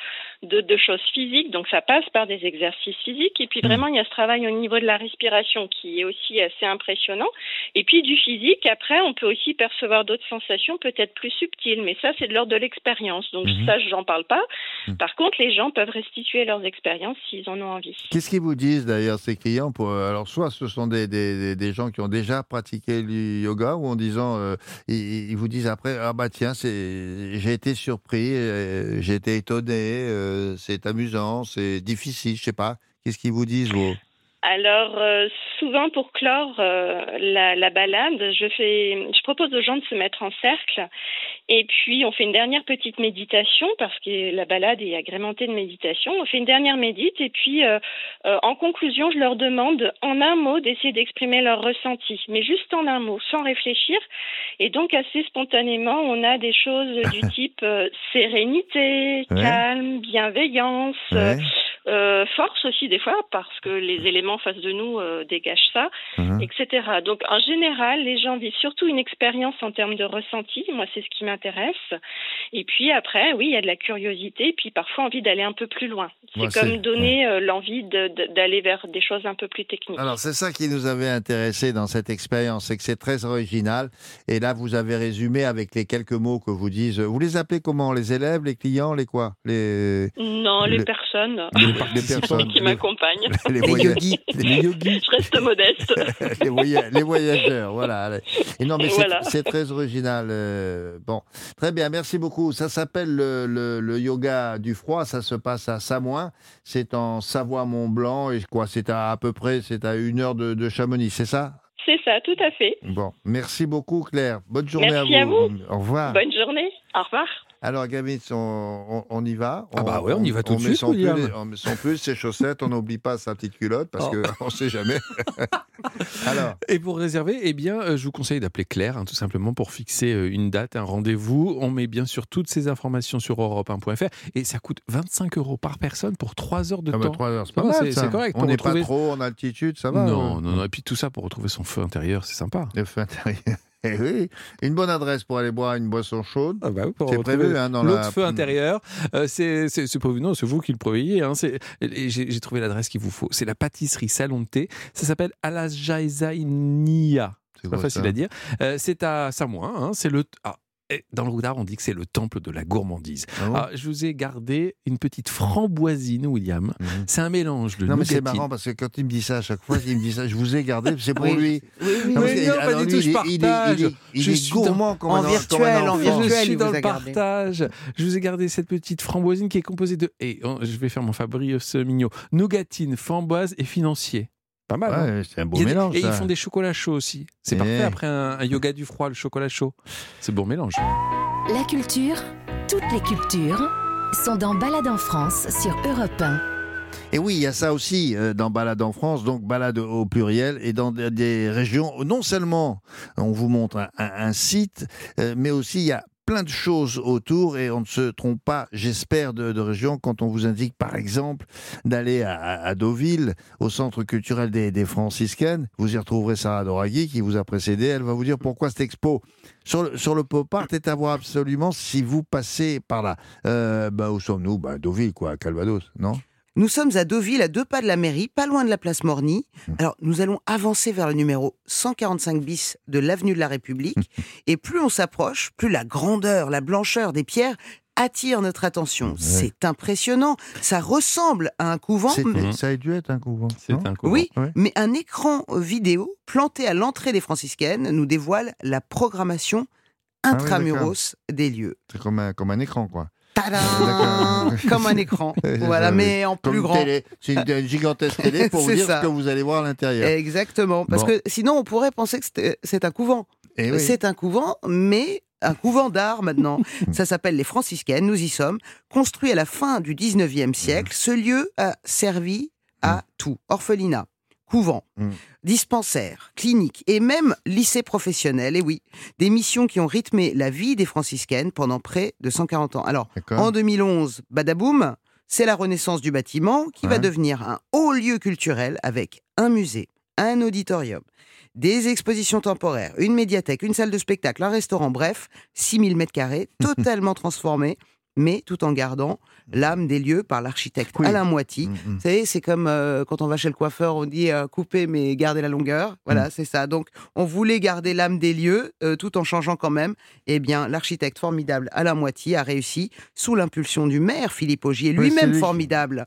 de, de choses physiques, donc ça passe par des exercices physiques. Et puis Hmm. vraiment, il y a ce travail au niveau de la respiration qui est aussi assez impressionnant. Et puis du physique, après, on peut aussi percevoir d'autres sensations peut-être plus subtiles, mais ça, c'est de l'ordre de l'expérience. Donc Mhm. ça, j'en parle pas. Hmm. Par contre, les gens peuvent restituer leurs expériences s'ils en ont envie. Qu'est-ce qu'ils vous disent d'ailleurs, ces clients pour, euh, Alors, soit ce sont des, des, des- des gens qui ont déjà pratiqué le yoga, ou en disant, euh, ils, ils vous disent après, ah bah tiens, c'est- j'ai été surpris, euh, j'ai été étonné, euh, c'est amusant, c'est difficile, je sais pas. Qu'est-ce qu'ils vous disent, vous? Alors, euh, souvent pour clore euh, la, la balade, je, fais, je propose aux gens de se mettre en cercle et puis on fait une dernière petite méditation parce que la balade est agrémentée de méditation. On fait une dernière médite et puis euh, en conclusion, je leur demande en un mot d'essayer d'exprimer leur ressenti, mais juste en un mot, sans réfléchir. Et donc assez spontanément, on a des choses du type sérénité, Ouais. calme, bienveillance. Ouais. Euh, force aussi des fois parce que les éléments en face de nous euh, dégagent ça, Mhm. etc. Donc en général, les gens vivent surtout une expérience en termes de ressenti. Moi, c'est ce qui m'intéresse. Et puis après, oui, il y a de la curiosité, puis parfois envie d'aller un peu plus loin. C'est Ouais, comme donner euh, l'envie de- de- d'aller vers des choses un peu plus techniques. Alors c'est ça qui nous avait intéressé dans cette expérience, c'est que c'est très original. Et là, vous avez résumé avec les quelques mots que vous dites. Vous les appelez comment? Les élèves, les clients, les quoi? Les Non, les Le- personnes les, les personnes, qui les- m'accompagnent. les, yogis. les yogis. Je reste modeste. les, voya- les voyageurs, voilà. Et non, mais c'est Voilà. très original. euh, bon, très bien, merci beaucoup. Ça s'appelle le, le- le yoga du froid. Ça se passe à Samoin. C'est en Savoie-Mont-Blanc. Et quoi, c'est à, à peu près, c'est à une heure de, de Chamonix, c'est ça? C'est ça, tout à fait. Bon, merci beaucoup, Claire. Bonne journée Merci à à vous. vous. Au revoir. Bonne journée. Au revoir. Alors, Gavin, on, on- on y va. Ah bah ouais, on y va tout de suite, son pull, on met son pull, ses chaussettes, on n'oublie pas sa petite culotte parce Oh. que on sait jamais. Alors, Et pour réserver, eh bien, euh, je vous conseille d'appeler Claire, hein, tout simplement pour fixer euh, une date, un rendez-vous. On met bien sûr toutes ces informations sur europe1.fr et ça coûte 25 euros par personne pour 3 heures de ah bah, temps. trois heures, c'est pas mal, c'est- correct On n'est retrouver- pas trop en altitude, ça va. Non, euh, non, non. Et puis tout ça pour retrouver son feu intérieur, c'est sympa. Le feu intérieur. Eh oui, une bonne adresse pour aller boire une boisson chaude. Ah bah oui, C'est prévu hein, dans L'autre la... feu intérieur, euh, c'est prévu. Non, c'est vous qui le prévoyez. Hein, J'ai trouvé l'adresse qu'il vous faut. C'est la pâtisserie Salon de thé. Ça s'appelle Alasjaizainia. C'est pas facile ça à dire. Euh, c'est à Samoin. hein, c'est le. ah, et dans le Roudard, on dit que c'est le temple de la gourmandise. Ah bon Ah, je vous ai gardé une petite framboisine, William. Mhm. C'est un mélange de Non mais c'est marrant parce que quand il me dit ça à chaque fois, il me dit ça, je vous ai gardé, c'est pour Oui. lui. Oui, oui, Non, Mais pas du tout, je partage. Il est, il est- il Je est suis dans- gourmand comme en un- comme un virtuel, en virtuel. Je suis dans le partage. Je vous ai gardé cette petite framboisine qui est composée de. Et oh, je vais faire mon Fabrice Mignot. Nougatine, framboise et financier. Pas mal. hein c'est un beau Il y a des- mélange. et ça. ils font des chocolats chauds aussi. C'est Eh. parfait après un, un yoga du froid, le chocolat chaud. C'est bon mélange. La culture, toutes les cultures, sont dans Balade en France sur Europe 1. Et oui, il y a ça aussi euh, dans Balade en France, donc balade au pluriel, et dans des, régions, non seulement on vous montre un, un- un site, euh, mais aussi il y a plein de choses autour et on ne se trompe pas, j'espère, de, région quand on vous indique par exemple d'aller à, à- Deauville, au centre culturel des, franciscaines. Vous y retrouverez Sarah Doraghi qui vous a précédé. Elle va vous dire pourquoi cette expo sur le, sur le pop art est à voir absolument si vous passez par là. Euh, bah, où sommes-nous? Bah, Deauville, quoi, Calvados, non? Nous sommes à Deauville, à deux pas de la mairie, pas loin de la place Morny. Alors, nous allons avancer vers le numéro 145 bis de l'avenue de la République. Et plus on s'approche, plus la grandeur, la blancheur des pierres attire notre attention. C'est impressionnant. Ça ressemble à un couvent. Mais- Ça a dû être un couvent. Un couvent. Oui, Ouais. mais un écran vidéo planté à l'entrée des franciscaines nous dévoile la programmation Ah oui, intramuros des lieux. C'est comme un, comme un écran, quoi. Tadam. Comme un écran. Voilà, mais en plus grand. C'est une, gigantesque télé pour vous dire ça. ce que vous allez voir à l'intérieur. Exactement, parce Bon. que sinon on pourrait penser que c'est un couvent. Eh oui. C'est un couvent, mais un couvent d'art maintenant. Ça s'appelle les franciscaines, nous y sommes. Construit à la fin du 19e siècle, ce lieu a servi à tout. Orphelinat, couvent, Mm. dispensaire, clinique et même lycée professionnel. Et oui, des missions qui ont rythmé la vie des franciscaines pendant près de 140 ans. Alors, en 2011, badaboum, c'est la renaissance du bâtiment qui va devenir un haut lieu culturel avec un musée, un auditorium, des expositions temporaires, une médiathèque, une salle de spectacle, un restaurant, bref, 6000 mètres carrés, totalement transformés, mais tout en gardant l'âme des lieux par l'architecte Oui. Alain Moiti. Mm, mm. Vous savez, c'est comme euh, quand on va chez le coiffeur, on dit euh, couper mais garder la longueur. Voilà, c'est ça. Donc, on voulait garder l'âme des lieux euh, tout en changeant quand même. Eh bien, l'architecte formidable Alain Moiti a réussi, sous l'impulsion du maire Philippe Augier, Oui, lui-même lui formidable,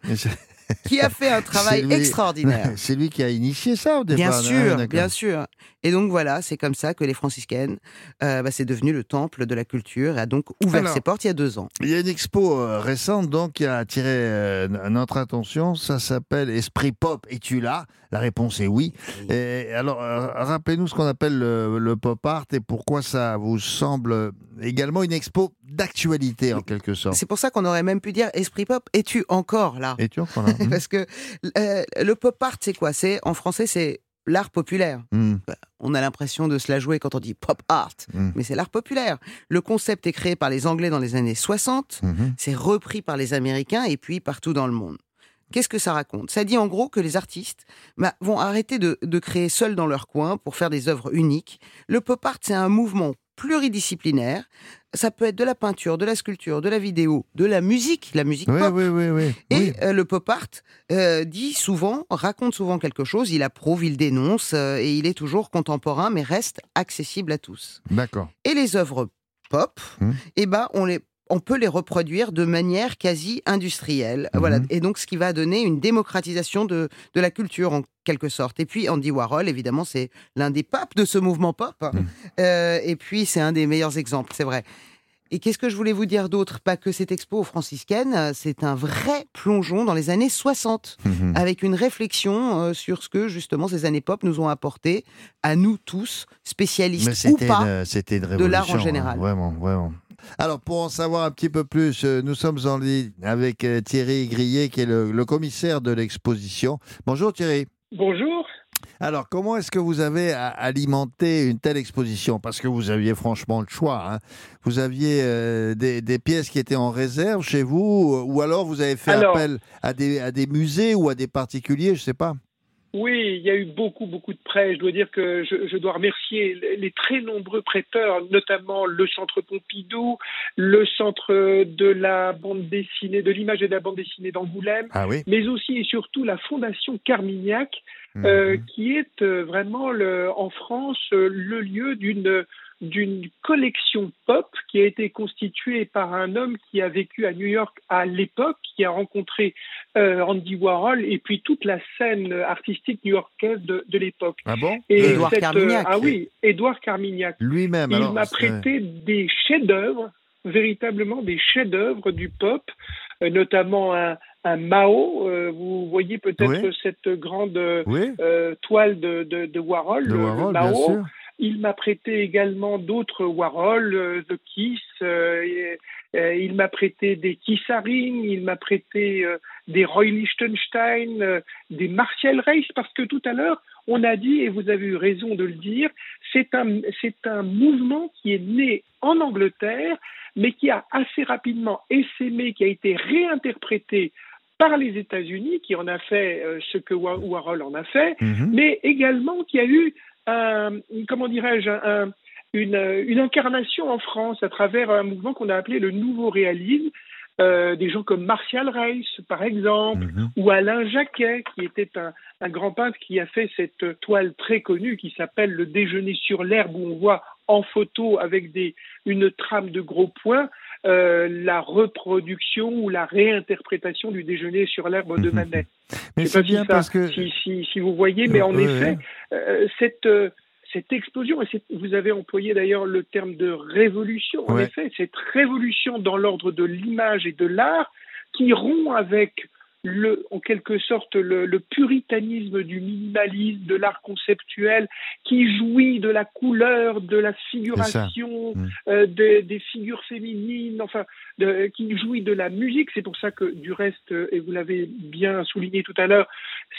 qui a fait un travail lui- extraordinaire. C'est lui qui a initié ça au départ. Bien Ah, sûr, bien sûr. Et donc voilà, c'est comme ça que les franciscaines, euh, bah, c'est devenu le temple de la culture et a donc ouvert Alors, ses portes il y a deux ans. Il y a une expo euh, récente donc qui a attiré euh, notre attention. Ça s'appelle Esprit Pop. Es-tu là? La réponse est oui. Et alors, rappelez-nous ce qu'on appelle le, le pop art et pourquoi ça vous semble également une expo d'actualité en quelque sorte. C'est pour ça qu'on aurait même pu dire Esprit Pop, es-tu encore là? Es-tu encore là? Parce que le pop art, c'est quoi? C'est En français, c'est l'art populaire. Hmm, On a l'impression de se la jouer quand on dit pop art, hmm, mais c'est l'art populaire. Le concept est créé par les Anglais dans les années 60, mhm. c'est repris par les Américains et puis partout dans le monde. Qu'est-ce que ça raconte? Ça dit en gros que les artistes bah, vont arrêter de, de créer seuls dans leur coin pour faire des œuvres uniques. Le pop art, c'est un mouvement pluridisciplinaire. Ça peut être de la peinture, de la sculpture, de la vidéo, de la musique, la musique Oui, pop. oui, oui, oui. Et euh, le pop art euh, dit souvent, raconte souvent quelque chose, il approuve, il dénonce, euh, et il est toujours contemporain, mais reste accessible à tous. D'accord. Et les œuvres pop, Hum. eh ben, on les on peut les reproduire de manière quasi industrielle. Mhm. Voilà. Et donc, ce qui va donner une démocratisation de, de la culture, en quelque sorte. Et puis, Andy Warhol, évidemment, c'est l'un des papes de ce mouvement pop. Mhm. Euh, et puis, c'est un des meilleurs exemples, c'est vrai. Et qu'est-ce que je voulais vous dire d'autre? Pas que cette expo franciscaine, euh, c'est un vrai plongeon dans les années 60, Mhm. avec une réflexion euh, sur ce que, justement, ces années pop nous ont apporté à nous tous, spécialistes ou pas. une, c'était une de l'art en révolution, général. hein, vraiment, vraiment. Alors, pour en savoir un petit peu plus, euh, nous sommes en ligne avec euh, Thierry Grillet, qui est le, le commissaire de l'exposition. Bonjour Thierry. Bonjour. Alors, comment est-ce que vous avez a- alimenté une telle exposition? Parce que vous aviez franchement le choix. hein. Vous aviez euh, des, des pièces qui étaient en réserve chez vous, euh, ou alors vous avez fait Alors- appel à des, à des musées ou à des particuliers, je ne sais pas. Oui, il y a eu beaucoup, beaucoup de prêts. Je dois dire que je, je dois remercier les- très nombreux prêteurs, notamment le Centre Pompidou, le Centre de la bande dessinée, de l'image et de la bande dessinée d'Angoulême, Ah oui mais aussi et surtout la Fondation Carmignac, Mhm. euh, qui est euh, vraiment le, en France euh, le lieu d'une d'une collection pop qui a été constituée par un homme qui a vécu à New York à l'époque, qui a rencontré euh, Andy Warhol et puis toute la scène artistique new-yorkaise de, de l'époque. Ah bon? Et Euh, Édouard cette, Carmignac. ah oui, Édouard Carmignac. Lui-même. Il m'a prêté des chefs-d'œuvre, véritablement des chefs-d'œuvre du pop, euh, notamment un, un Mao. euh, vous voyez peut-être Oui. cette grande euh, Oui, euh, toile de, de, de Warhol, de le- le Warhol, bien Mao. sûr. Il m'a prêté également d'autres Warhol, euh, The Kiss. euh, et- euh, il m'a prêté des Kissaring. Il m'a prêté des Roy Lichtenstein, des Martial Reis, parce que tout à l'heure, on a dit, et vous avez eu raison de le dire, c'est un, c'est un mouvement qui est né en Angleterre, mais qui a assez rapidement essaimé, qui a été réinterprété par les États-Unis, qui en a fait ce que Wa- Warhol en a fait, Mhm. mais également qui a eu un, comment dirais-je, un- une, une incarnation en France à travers un mouvement qu'on a appelé le nouveau réalisme. Euh, des gens comme Martial Reis, par exemple, Mhm. ou Alain Jacquet, qui était un, un grand peintre qui a fait cette toile très connue qui s'appelle Le déjeuner sur l'herbe, où on voit en photo avec des, une trame de gros points euh, la reproduction ou la réinterprétation du déjeuner sur l'herbe de Mhm. Manet. Sais c'est bien ça- parce que. si, si, si vous voyez, mais en Ouais, effet, euh, cette, euh, cette explosion, et vous avez employé d'ailleurs le terme de révolution, en Ouais. effet, cette révolution dans l'ordre de l'image et de l'art qui rompt avec le, en quelque sorte le, le puritanisme du minimalisme, de l'art conceptuel, qui jouit de la couleur, de la figuration, Mm. euh, des, des figures féminines, enfin, de- qui jouit de la musique. C'est pour ça que, du reste, euh, et vous l'avez bien souligné tout à l'heure,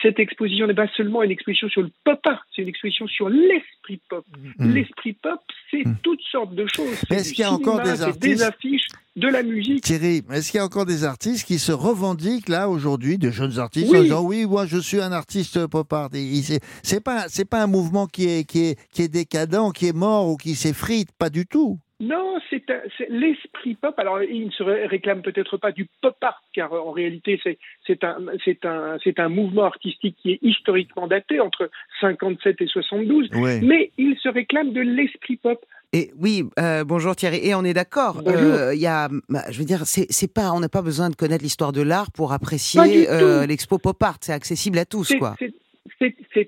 cette exposition n'est pas seulement une exposition sur le pop art, c'est une exposition sur l'esprit pop. Mm. L'esprit pop, c'est toutes sortes de choses. Est-ce qu'il y a encore des c'est des artistes affiches, de la musique. Thierry, est-ce qu'il y a encore des artistes qui se revendiquent là aujourd'hui, des jeunes artistes, Oui. en disant oui, moi je suis un artiste pop art. C'est c'est pas c'est pas un mouvement qui est qui est qui est décadent, qui est mort ou qui s'effrite, pas du tout. Non, c'est l'esprit pop. Alors, il ne se ré- réclame peut-être pas du pop art, car euh, en réalité, c'est un, mouvement artistique qui est historiquement daté entre 57 et 72. Ouais. Mais il se réclame de l'esprit pop. Et oui, euh, bonjour Thierry. Et on est d'accord. Euh, Il y a, bah, je veux dire, c'est pas, on n'a pas besoin de connaître l'histoire de l'art pour apprécier euh, l'expo pop art. C'est accessible à tous, C'est- quoi. c'est-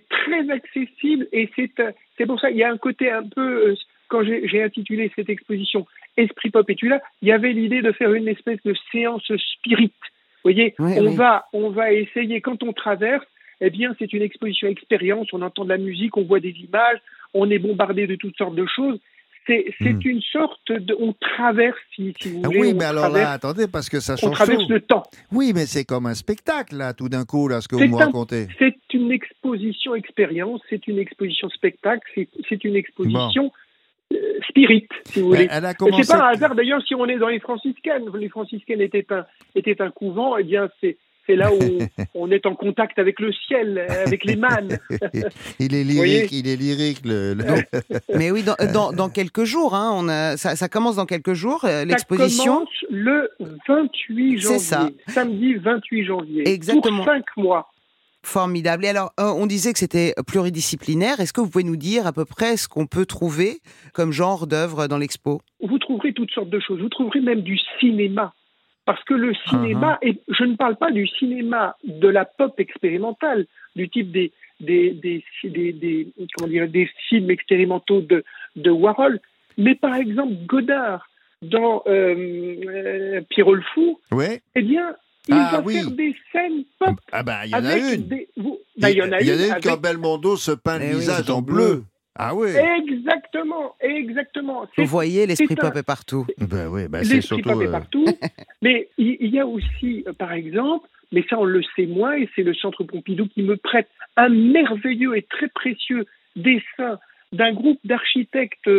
très accessible et c'est c'est pour ça il y a un côté un peu quand j'ai intitulé cette exposition Esprit pop et tu là, il y avait l'idée de faire une espèce de séance spirit. Vous voyez, Oui, on oui. va on va essayer quand on traverse, eh bien c'est une exposition expérience, on entend de la musique, on voit des images, on est bombardé de toutes sortes de choses. C'est Hmm. une sorte de on traverse si, si vous Ah voulez. oui, on mais alors là, traverse- attendez, parce que ça on change traverse tout. le temps. Oui, mais c'est comme un spectacle là, tout d'un coup là, ce que vous me racontez. C'est une exposition expérience, c'est une exposition spectacle, c'est une exposition spirit, si vous voulez. Elle a Et commencé- c'est pas un hasard d'ailleurs si on est dans les franciscaines. Les franciscaines étaient un, étaient un couvent, et bien c'est C'est là où on est en contact avec le ciel, avec les mannes. il est lyrique, il est lyrique. Le, le- Mais oui, dans, dans, dans quelques jours, hein, on a, ça, ça commence dans quelques jours, euh, Ça l'exposition. commence le 28 C'est janvier. ça. Samedi 28 janvier. Exactement. Pour cinq mois. Formidable. Et alors, euh, on disait que c'était pluridisciplinaire. Est-ce que vous pouvez nous dire à peu près ce qu'on peut trouver comme genre d'œuvre dans l'expo? Vous trouverez toutes sortes de choses. Vous trouverez même du cinéma. Parce que le cinéma, Uh-huh. et je ne parle pas du cinéma de la pop expérimentale, du type des, des, des, des, des- comment dire, des films expérimentaux de, de Warhol, mais par exemple Godard dans euh, euh, Pierrot le Fou, Ouais. eh bien, il Ah va oui. faire des scènes pop. Ah ben, il y en a une. des- ben, il y en a il y en une. a une avec- quand Belmondo se peint le Eh oui, visage en bleu. Ah oui. Exactement, exactement. Vous voyez, l'esprit un- pop est partout. Ben oui, ben c'est L'esprit surtout. pop est euh, partout. mais il, il y a aussi, euh, par exemple, mais ça on le sait moins, et c'est le Centre Pompidou qui me prête un merveilleux et très précieux dessin d'un groupe d'architectes,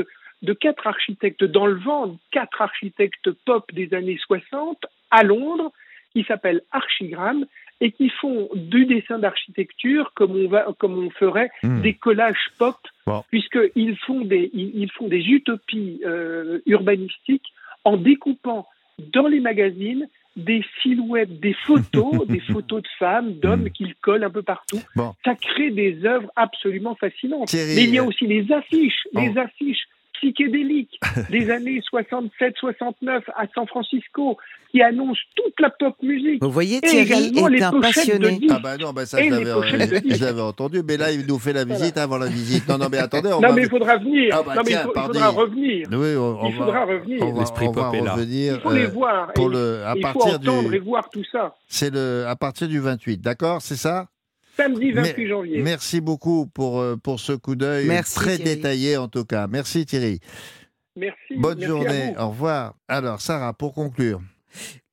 de quatre architectes dans le vent, quatre architectes pop des années 60 à Londres, qui s'appelle Archigram et qui font du dessin d'architecture comme on va, comme on ferait Hmm. des collages pop, Bon. puisqu'ils font des, ils, ils font des utopies euh, urbanistiques en découpant dans les magazines des silhouettes, des photos, des photos de femmes, d'hommes qu'ils collent un peu partout. Hmm. Bon. Ça crée des œuvres absolument fascinantes. Thierry, Mais il y a euh, aussi les affiches, les affiches psychédéliques des années 67-69 à San Francisco qui annoncent toute la pop musique. Vous voyez, Et Thierry également est les un passionné. Ah ben non, ben ça je l'avais, entendu, mais là il nous fait la visite avant la visite. Non, non, mais attendez, on Non, va. mais il faudra venir. Ah bah non, mais tiens, il, faut- il faudra revenir. Oui, on, on il va, faudra revenir. on va, L'esprit on va pop est là. revenir. il faut les euh, voir. pour et le, à il faut partir du, entendre et voir tout ça. c'est le, à partir du 28, d'accord, c'est ça? Samedi 28 Mais- janvier. Merci beaucoup pour, euh, pour ce coup d'œil Merci, très Thierry. détaillé en tout cas. Merci Thierry. Merci. Bonne merci journée. Au revoir. Alors Sarah, pour conclure.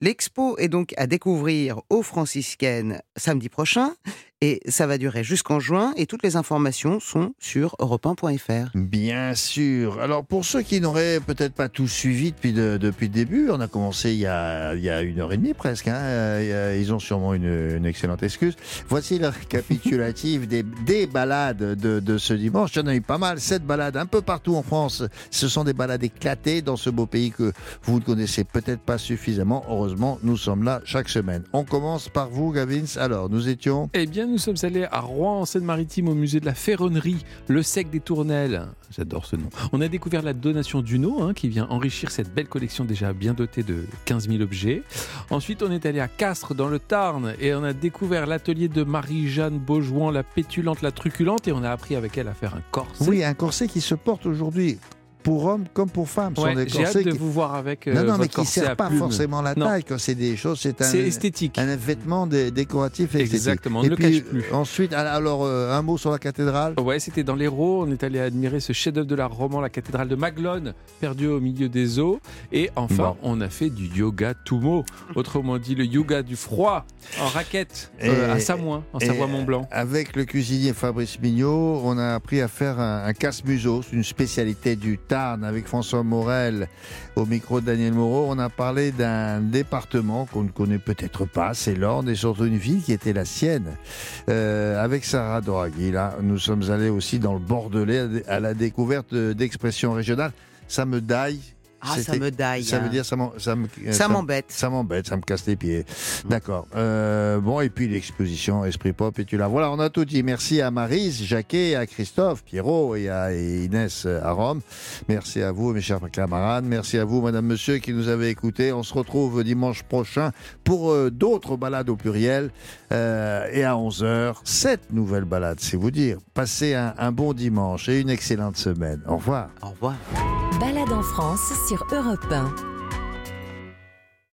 L'expo est donc à découvrir aux franciscaines samedi prochain et ça va durer jusqu'en juin et toutes les informations sont sur europe1.fr. Bien sûr. Alors pour ceux qui n'auraient peut-être pas tout suivi depuis, de- depuis le début, on a commencé il y a, il y a une heure et demie presque. hein. Ils ont sûrement une, une excellente excuse. Voici le récapitulatif des, des balades de, de ce dimanche. Il y en a eu pas mal, sept balades un peu partout en France. Ce sont des balades éclatées dans ce beau pays que vous ne connaissez peut-être pas suffisamment. Heureusement, nous sommes là chaque semaine. On commence par vous, Gavins. Alors, nous étions... Eh bien, nous sommes allés à Rouen, en Seine-Maritime, au musée de la Ferronnerie, le sec des Tournelles. J'adore ce nom. On a découvert la donation d'Uno, hein, qui vient enrichir cette belle collection déjà bien dotée de 15 000 objets. Ensuite, on est allé à Castres, dans le Tarn, et on a découvert l'atelier de Marie-Jeanne Beaujouan, la pétulante, la truculente, et on a appris avec elle à faire un corset. Oui, un corset qui se porte aujourd'hui pour hommes comme pour femmes. Sont Ouais, des J'ai hâte de qui- vous voir avec euh, non, non, mais votre qui ne sert pas forcément la Non. taille quand c'est des choses. C'est un, esthétique. un vêtement dé- décoratif et esthétique. Exactement, on Et ne le puis, cache plus. Ensuite, alors, euh, un mot sur la cathédrale. Ouais, c'était dans l'Hérault. On est allé admirer ce chef-d'œuvre de l'art roman, la cathédrale de Maglone, perdue au milieu des eaux. Et enfin, on a fait du yoga Tumo, autrement dit le yoga du froid en raquette euh, à Samoin, en Savoie-Mont-Blanc. Avec le cuisinier Fabrice Mignot, on a appris à faire un, un casse-museau, une spécialité du Avec François Morel au micro de Daniel Moreau. On a parlé d'un département qu'on ne connaît peut-être pas, c'est l'Orne, et surtout une ville qui était la sienne. Euh, avec Sarah Doraghi, là, nous sommes allés aussi dans le Bordelais à la- à la découverte d'expressions régionales. Ça me daille. Ah, ça me daille. Ça veut hein. dire ça m'embête. ça m'embête, ça me casse les pieds. D'accord. Euh, bon, et puis l'exposition Esprit Pop, et tu la Voilà, on a tout dit. Merci à Marise, Jacquet, à Christophe, Pierrot et à Inès à Rome. Merci à vous, mes chers camarades. Merci à vous, madame, monsieur, qui nous avez écoutés. On se retrouve dimanche prochain pour euh, d'autres balades au pluriel. Euh, et à 11h, cette nouvelle balade, c'est vous dire. Passez un, un bon dimanche et une excellente semaine. Au revoir. Au revoir. Balade en France sur Europe 1.